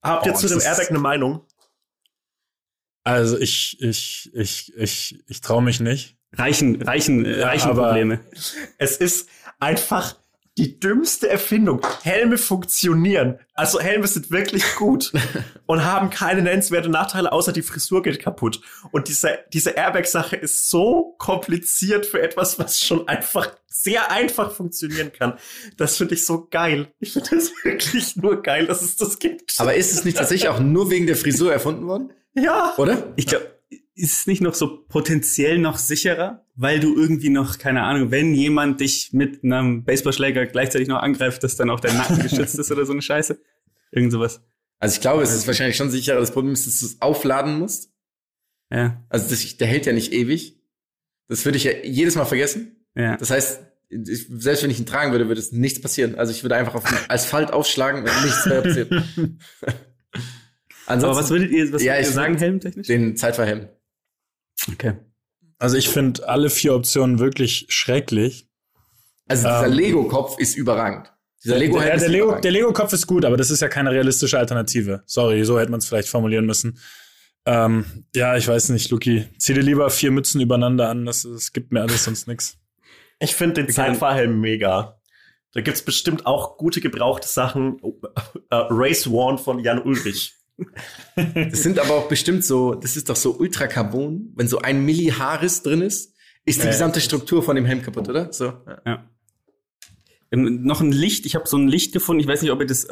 Habt ihr Oh, zu dem Airbag eine Meinung? Also ich, ich, ich, ich, ich traue mich nicht. Reichen, reichen, Ja, reichen Probleme. Es ist einfach die dümmste Erfindung. Helme funktionieren. Also Helme sind wirklich gut <laughs> und haben keine nennenswerte Nachteile, außer die Frisur geht kaputt. Und diese, diese Airbag-Sache ist so kompliziert für etwas, was schon einfach sehr einfach funktionieren kann. Das finde ich so geil. Ich finde das <laughs> wirklich nur geil, dass es das gibt. Aber ist es nicht tatsächlich auch nur wegen der Frisur erfunden worden? Ja. Oder? Ich glaube, ist es nicht noch so potenziell noch sicherer, weil du irgendwie noch, keine Ahnung, wenn jemand dich mit einem Baseballschläger gleichzeitig noch angreift, dass dann auch dein Nacken <laughs> geschützt ist oder so eine Scheiße? Irgend sowas. Also ich glaube, es ist wahrscheinlich schon sicherer. Das Problem ist, dass du es aufladen musst. Ja, Also das, der hält ja nicht ewig. Das würde ich ja jedes Mal vergessen. ja. Das heißt, ich, selbst wenn ich ihn tragen würde, würde es nichts passieren. Also ich würde einfach auf den Asphalt aufschlagen und nichts mehr passieren. <laughs> Ansonsten Aber was würdet ihr, was Ja, würdet ihr sagen, helmtechnisch? den Zeitverhelm. Okay. Also ich finde alle vier Optionen wirklich schrecklich. Also dieser Ähm, Lego-Kopf ist überragend. Dieser Lego-Helm der, ist der, Lego, überragend. der Lego-Kopf ist gut, aber das ist ja keine realistische Alternative. Sorry, so hätte man es vielleicht formulieren müssen. Ähm, ja, ich weiß nicht, Luki. Zieh dir lieber vier Mützen übereinander an. Das, das gibt mir alles sonst nix. Ich finde den Zeitfahrhelm mega. Da gibt's bestimmt auch gute gebrauchte Sachen. Äh, Race One von Jan Ulrich. Das sind aber auch bestimmt so, das ist doch so Ultracarbon, wenn so ein Milli-Haarriss drin ist, ist die Äh. gesamte Struktur von dem Helm kaputt, oder? So. Ja. Ja. Ähm, noch ein Licht, ich habe so ein Licht gefunden, ich weiß nicht, ob ihr das,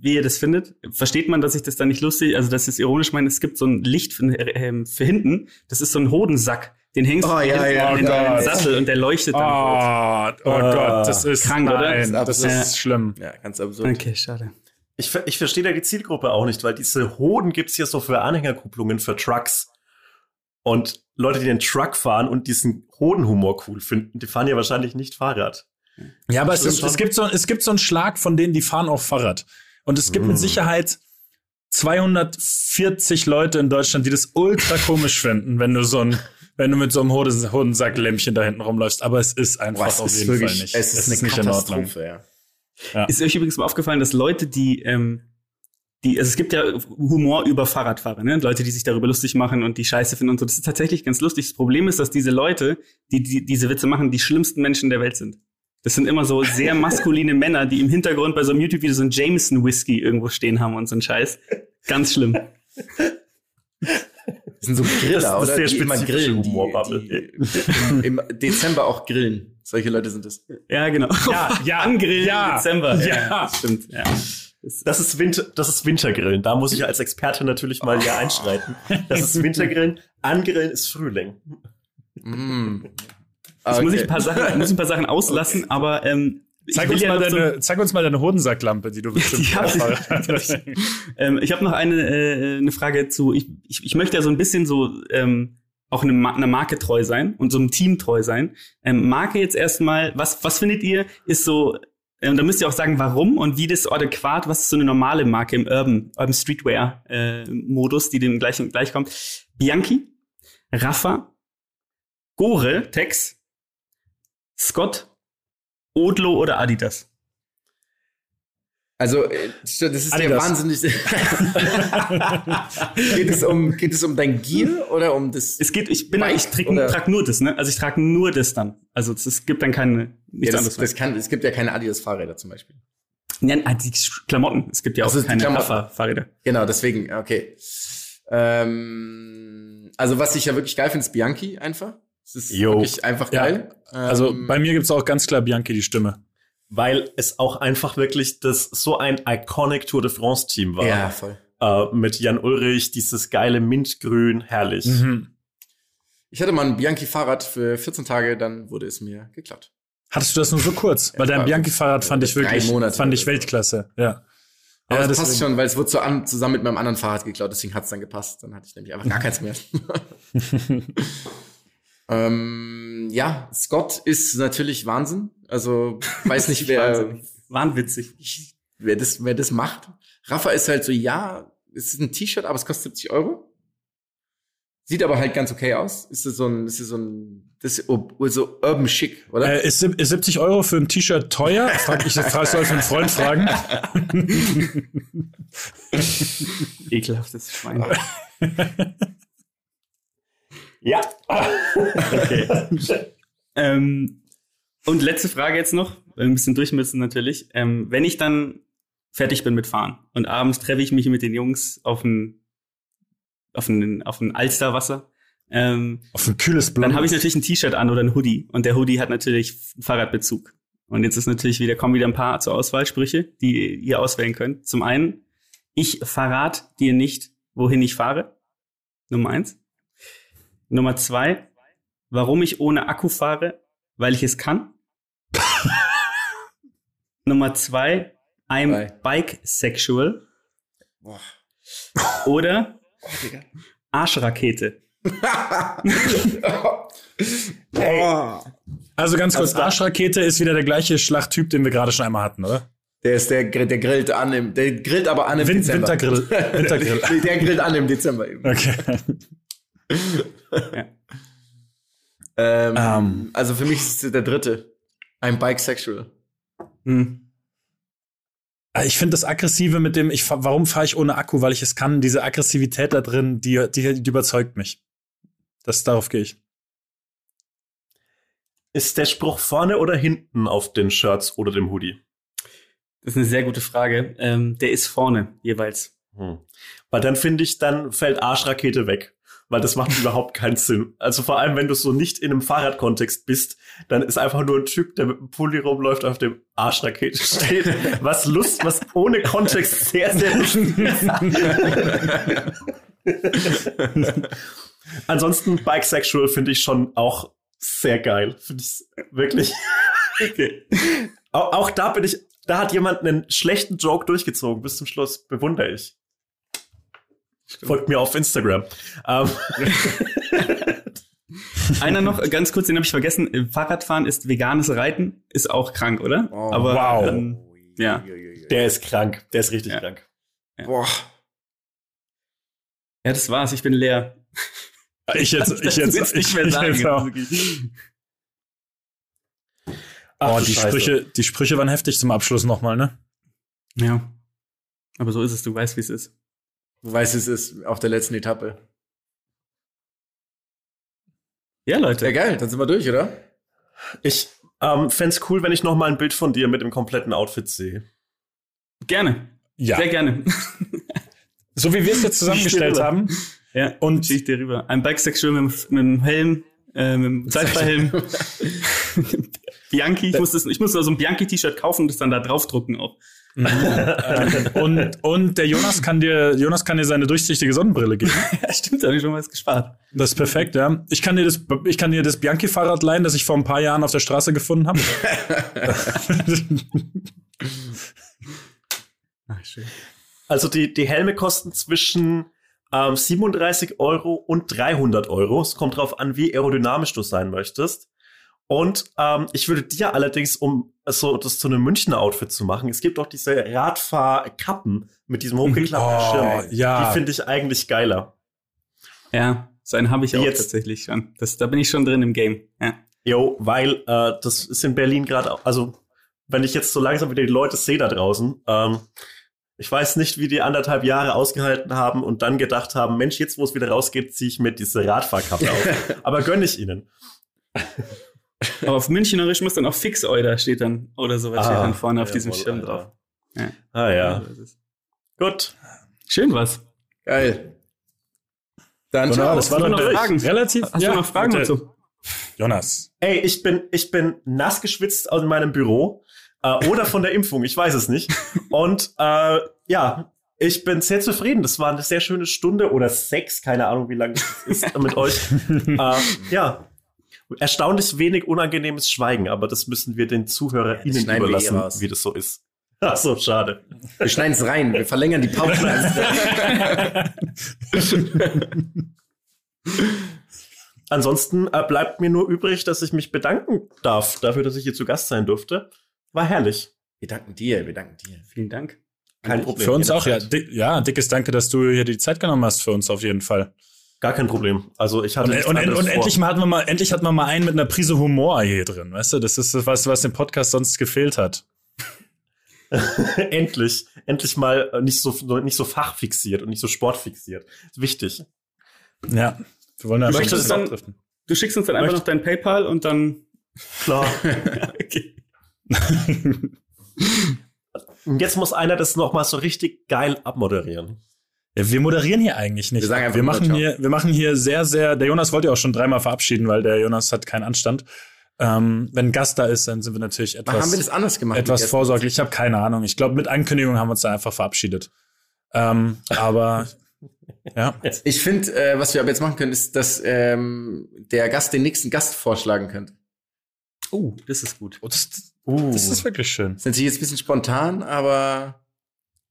wie ihr das findet. Versteht man, dass ich das da nicht lustig, also dass ich es ironisch meine, es gibt so ein Licht für, ähm, für hinten, das ist so ein Hodensack, den hängst Oh, du ja, ja, in oh deinen Gott. Sattel und der leuchtet dann rot. Oh, oh. Gott, das ist Krank, oder? nein, Das das ist ist, absurd. schlimm. ja, ganz absurd. Okay, schade. Ich, ich verstehe da die Zielgruppe auch nicht, weil diese Hoden gibt's hier so für Anhängerkupplungen für Trucks. Und Leute, die den Truck fahren und diesen Hodenhumor cool finden, die fahren ja wahrscheinlich nicht Fahrrad. Ja, aber es, ist, es, gibt so, es gibt so einen Schlag von denen, die fahren auf Fahrrad. Und es gibt Mm. mit Sicherheit 240 Leute in Deutschland, die das ultra komisch finden, wenn du so ein, wenn du mit so einem Hoden- Hodensacklämpchen da hinten rumläufst. Aber es ist einfach Boah, es auf ist jeden wirklich, Fall nicht. es ist eine nicht in Ordnung. Katastrophe, ja. Ist euch übrigens mal aufgefallen, dass Leute, die, ähm, die, also es gibt ja Humor über Fahrradfahrer, ne? Leute, die sich darüber lustig machen und die Scheiße finden und so. Das ist tatsächlich ganz lustig. Das Problem ist, dass diese Leute, die, die diese Witze machen, die schlimmsten Menschen der Welt sind. Das sind immer so sehr <laughs> maskuline Männer, die im Hintergrund bei so einem YouTube-Video so ein Jameson Whisky irgendwo stehen haben und so ein Scheiß. Ganz schlimm. <laughs> Das sind so Griller, Das ist oder? sehr die immer spezifische grillen, die, Humorbubble. die im, im Dezember auch grillen. Solche Leute sind es. Ja, genau. Ja, ja, Angrillen ja, im Dezember. ja. das stimmt. Ja. Das, Das ist, Winter, das ist Wintergrillen. Da muss ich als Experte natürlich mal hier einschreiten. Das ist Wintergrillen. Angrillen ist Frühling. Mm. Jetzt muss ich Okay. ein paar Sachen, muss ein paar Sachen auslassen, aber ähm, Zeig uns, ja mal noch so- deine, zeig uns mal deine Hodensacklampe, die du bestimmt <laughs> Fahrrad hast. Ähm, ich habe noch eine, äh, eine Frage zu. Ich, ich, ich möchte ja so ein bisschen so ähm, auch eine, Ma- einer Marke treu sein und so einem Team treu sein. Ähm, Marke jetzt erstmal, was, was findet ihr, ist so, ähm, da müsst ihr auch sagen, warum und wie das adäquat, was ist so eine normale Marke im Urban, Urban Streetwear äh, Modus, die dem gleich, gleich kommt. Bianchi, Rafa, Gore, Tex, Scott, Odlo oder Adidas? Also, äh, das ist ja Adidas. wahnsinnig. <laughs> geht, es um, geht es um dein Gear oder um das? Es geht, ich bin, Bike ich trage trag nur das, ne? Also ich trage nur das dann. Also es, gibt dann keine, Ja, nichts das, anderes. das kann, es gibt ja keine Adidas-Fahrräder zum Beispiel. Ja, ah, die Klamotten. Es gibt ja auch Also keine Klamotten. Rafa-Fahrräder. Genau, deswegen, okay. Ähm, also, was ich ja wirklich geil finde, ist Bianchi einfach. Es ist Jo. wirklich einfach Ja. geil. Also Ähm, bei mir gibt's auch ganz klar Bianchi die Stimme. Weil es auch einfach wirklich das so ein iconic Tour de France Team war. ja, voll. Äh, mit Jan Ulrich, dieses geile Mintgrün, herrlich. Mhm. Ich hatte mal ein Bianchi-Fahrrad für 14 Tage, dann wurde es mir geklaut. Hattest du das nur so kurz? Weil dein Bianchi-Fahrrad fand ich wirklich, Monate fand ich. Weltklasse. Ja. Aber ja, das passt schon, weil es wurde so an, zusammen mit meinem anderen Fahrrad geklaut, deswegen hat es dann gepasst. Dann hatte ich nämlich einfach gar keins mehr. <laughs> <laughs> ähm, ja, Scott ist natürlich Wahnsinn. Also <laughs> weiß nicht, wer, Wahnsinnig. Wahnwitzig. wer, das, wer das macht. Rafa ist halt so, ja, es ist ein T-Shirt, aber es kostet 70 Euro. Sieht aber halt ganz okay aus. Ist das so ein, ist das so ein, das ist so urban chic, oder? Äh, ist, ist 70 Euro für ein T-Shirt teuer? Frag ich, frag, soll für einen Freund fragen. <laughs> Ekelhaftes Schwein. <laughs> Ja. <laughs> Okay. ähm, und letzte Frage jetzt noch, ein bisschen durch müssen natürlich. Ähm, wenn ich dann fertig bin mit Fahren und abends treffe ich mich mit den Jungs auf ein, auf ein, auf ein Alsterwasser, ähm, Auf ein kühles Blau. dann habe ich natürlich ein T-Shirt an oder ein Hoodie und der Hoodie hat natürlich einen Fahrradbezug. Und jetzt ist natürlich wieder, kommen wieder ein paar zur Auswahlsprüche, die ihr auswählen könnt. Zum einen, ich verrat dir nicht, wohin ich fahre. Nummer eins. Nummer zwei, warum ich ohne Akku fahre, weil ich es kann. <laughs> Nummer zwei, I'm Drei. bike-sexual. Boah. Oder Arschrakete. <laughs> Also ganz kurz, da- Arschrakete ist wieder der gleiche Schlachttyp, den wir gerade schon einmal hatten, oder? Der ist der, der grillt an im, der grillt aber an im Win Dezember. Wintergrill. <laughs> Wintergrill. Nee, der grillt an im Dezember eben. Okay. <laughs> Ähm, Ähm. Also für mich ist es der dritte. Ein Bikesexual. Hm. Ich finde das Aggressive mit dem, ich, warum fahre ich ohne Akku, weil ich es kann, diese Aggressivität da drin, die, die, die überzeugt mich. Das, darauf gehe ich. Ist der Spruch vorne oder hinten auf den Shirts oder dem Hoodie? Das ist eine sehr gute Frage. Ähm, der ist vorne jeweils. Hm. Weil dann finde ich, dann fällt Arschrakete weg. Weil das macht <laughs> überhaupt keinen Sinn. Also vor allem, wenn du so nicht in einem Fahrradkontext bist, dann ist einfach nur ein Typ, der mit dem Pulli rumläuft, auf dem Arschrakete steht. <laughs> Was Lust, was ohne Kontext sehr, sehr lustig <laughs> ist. Ansonsten Bikesexual finde ich schon auch sehr geil. Finde ich wirklich. Okay. Auch, auch da bin ich, da hat jemand einen schlechten Joke durchgezogen bis zum Schluss. Bewundere ich. Folgt mir auf Instagram. Ähm, <laughs> Einer noch, ganz kurz, den habe ich vergessen. Fahrradfahren ist veganes Reiten, ist auch krank, oder? Oh, Aber, wow. Ähm, ja. der ist krank. Der ist richtig Ja. krank. Boah. ja, das war's. Ich bin leer. Ich jetzt, <laughs> ich jetzt, ich, nicht mehr ich sagen. jetzt auch. Ach, Oh, die Scheiße. Sprüche, die Sprüche waren heftig zum Abschluss nochmal, ne? Ja. Aber so ist es, du weißt, wie es ist. Du weißt, es ist auf der letzten Etappe. Ja, Leute. Ja, geil, dann sind wir durch, oder? Ich ähm, fände cool, wenn ich noch mal ein Bild von dir mit dem kompletten Outfit sehe. Gerne. Ja. Sehr gerne. <laughs> So wie wir es jetzt zusammengestellt haben. ja. Und ich dir rüber. Ein Bikesexual mit, dem- mit dem Helm, äh, mit dem Zeitverhelm. <laughs> Bianchi, ich muss, das, ich muss nur so ein Bianchi-T-Shirt kaufen und das dann da draufdrucken auch. <laughs> und, und der Jonas kann dir, Jonas kann dir seine durchsichtige Sonnenbrille geben. <laughs> Ja, stimmt, da habe ich schon was gespart. Das ist perfekt, ja. Ich kann dir das, ich kann dir das Bianchi-Fahrrad leihen, das ich vor ein paar Jahren auf der Straße gefunden habe. <laughs> Ach, schön. Also die, die Helme kosten zwischen ähm, 37 Euro und 300 Euro. Es kommt drauf an, wie aerodynamisch du sein möchtest. Und ähm, ich würde dir allerdings, um so das zu einem Münchner Outfit zu machen, es gibt auch diese Radfahrkappen mit diesem hochgeklappten Oh, Schirm. ja. Die finde ich eigentlich geiler. Ja, so einen habe ich Wie auch jetzt? tatsächlich schon. Das, da bin ich schon drin im Game. Ja. Jo, weil äh, das ist in Berlin gerade, auch- also wenn ich jetzt so langsam wieder die Leute sehe da draußen, ähm, ich weiß nicht, wie die anderthalb Jahre ausgehalten haben und dann gedacht haben, Mensch, jetzt wo es wieder rausgeht, ziehe ich mir diese Radfahrkappe auf. <laughs> Aber gönne ich ihnen. <laughs> Aber auf Münchnerisch muss dann auch Fix Euder steht dann oder sowas Ah, steht dann vorne auf diesem Schirm Alter. drauf. Ja. Ah ja, So ist es. gut. Schön was. Geil. Dann ciao. das war Hast du doch noch Fragen? relativ. Hast du noch Fragen bitte. dazu? Jonas. Ey, ich bin, ich bin nass geschwitzt aus meinem Büro äh, oder von der <laughs> Impfung, ich weiß es nicht. Und äh, ja, ich bin sehr zufrieden. Das war eine sehr schöne Stunde oder sechs, keine Ahnung, wie lange es ist mit euch. <laughs> äh, ja, erstaunlich wenig unangenehmes Schweigen, aber das müssen wir den ZuhörerInnen wir eh überlassen, raus. wie das so ist. <laughs> Ach so, schade. Wir schneiden es rein. Wir verlängern die Pause. <laughs> Ansonsten äh, bleibt mir nur übrig, dass ich mich bedanken darf dafür, dass ich hier zu Gast sein durfte. War herrlich. wir danken dir, wir danken dir. Vielen Dank. Kein Problem. Für uns auch, ja. Dick, ja, dickes Danke, dass du hier die Zeit genommen hast für uns auf jeden Fall. Gar kein Problem. Also ich hatte Und, und, und endlich mal hatten wir mal, endlich hatten wir mal einen mit einer Prise Humor hier drin, weißt du? Das ist das, was, was dem Podcast sonst gefehlt hat. <laughs> endlich, endlich mal nicht so nicht so fachfixiert und nicht so sportfixiert. Ist wichtig. Ja. Wir wollen bisschen du dann- abdriften. Du schickst uns dann einfach Möcht- noch dein PayPal und dann. Klar. okay. <laughs> <laughs> Und jetzt muss einer das noch mal so richtig geil abmoderieren. Ja, wir moderieren hier eigentlich nicht. Wir sagen einfach wir machen Ciao. hier, wir machen hier sehr, sehr. Der Jonas wollte ja auch schon dreimal verabschieden, weil der Jonas hat keinen Anstand. Ähm, wenn ein Gast da ist, dann sind wir natürlich Wann haben wir etwas, das anders gemacht? etwas vorsorglich. Ich habe keine Ahnung. Ich glaube, mit Ankündigung haben wir uns da einfach verabschiedet. Ähm, aber <laughs> ja? Ich finde, äh, was wir aber jetzt machen können, ist, dass ähm, der Gast den nächsten Gast vorschlagen könnte. Oh, das ist gut. oh, das, Uh. das ist wirklich schön. Das ist natürlich jetzt ein bisschen spontan, aber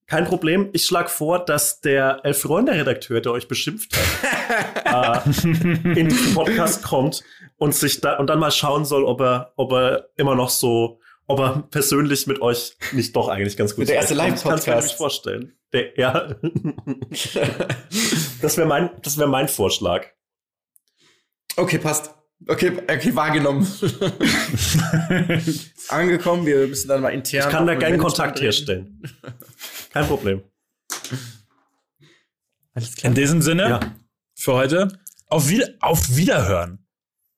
Kein Problem. Ich schlage vor, dass der Elf-Freunde-Redakteur, der euch beschimpft hat, <laughs> äh, in diesen Podcast kommt und sich da und dann mal schauen soll, ob er, ob er immer noch so, ob er persönlich mit euch nicht doch eigentlich ganz gut Der erste zurechtkommt. Ich kann's mir Live-Podcast. vorstellen. Der, ja. das wäre mein, das wäre mein Vorschlag. okay, passt. Okay, okay, wahrgenommen. Ist <laughs> angekommen, wir müssen dann mal intern. Ich kann da Management Kontakt herstellen. <laughs> Kein Problem. Alles klar. In diesem Sinne, Ja. für heute, auf, wieder, auf Wiederhören.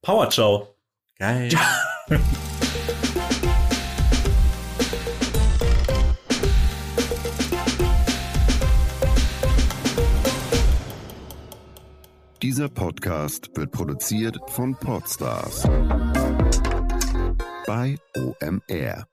Power Ciao. Geil. <laughs> Dieser Podcast wird produziert von Podstars bei OMR.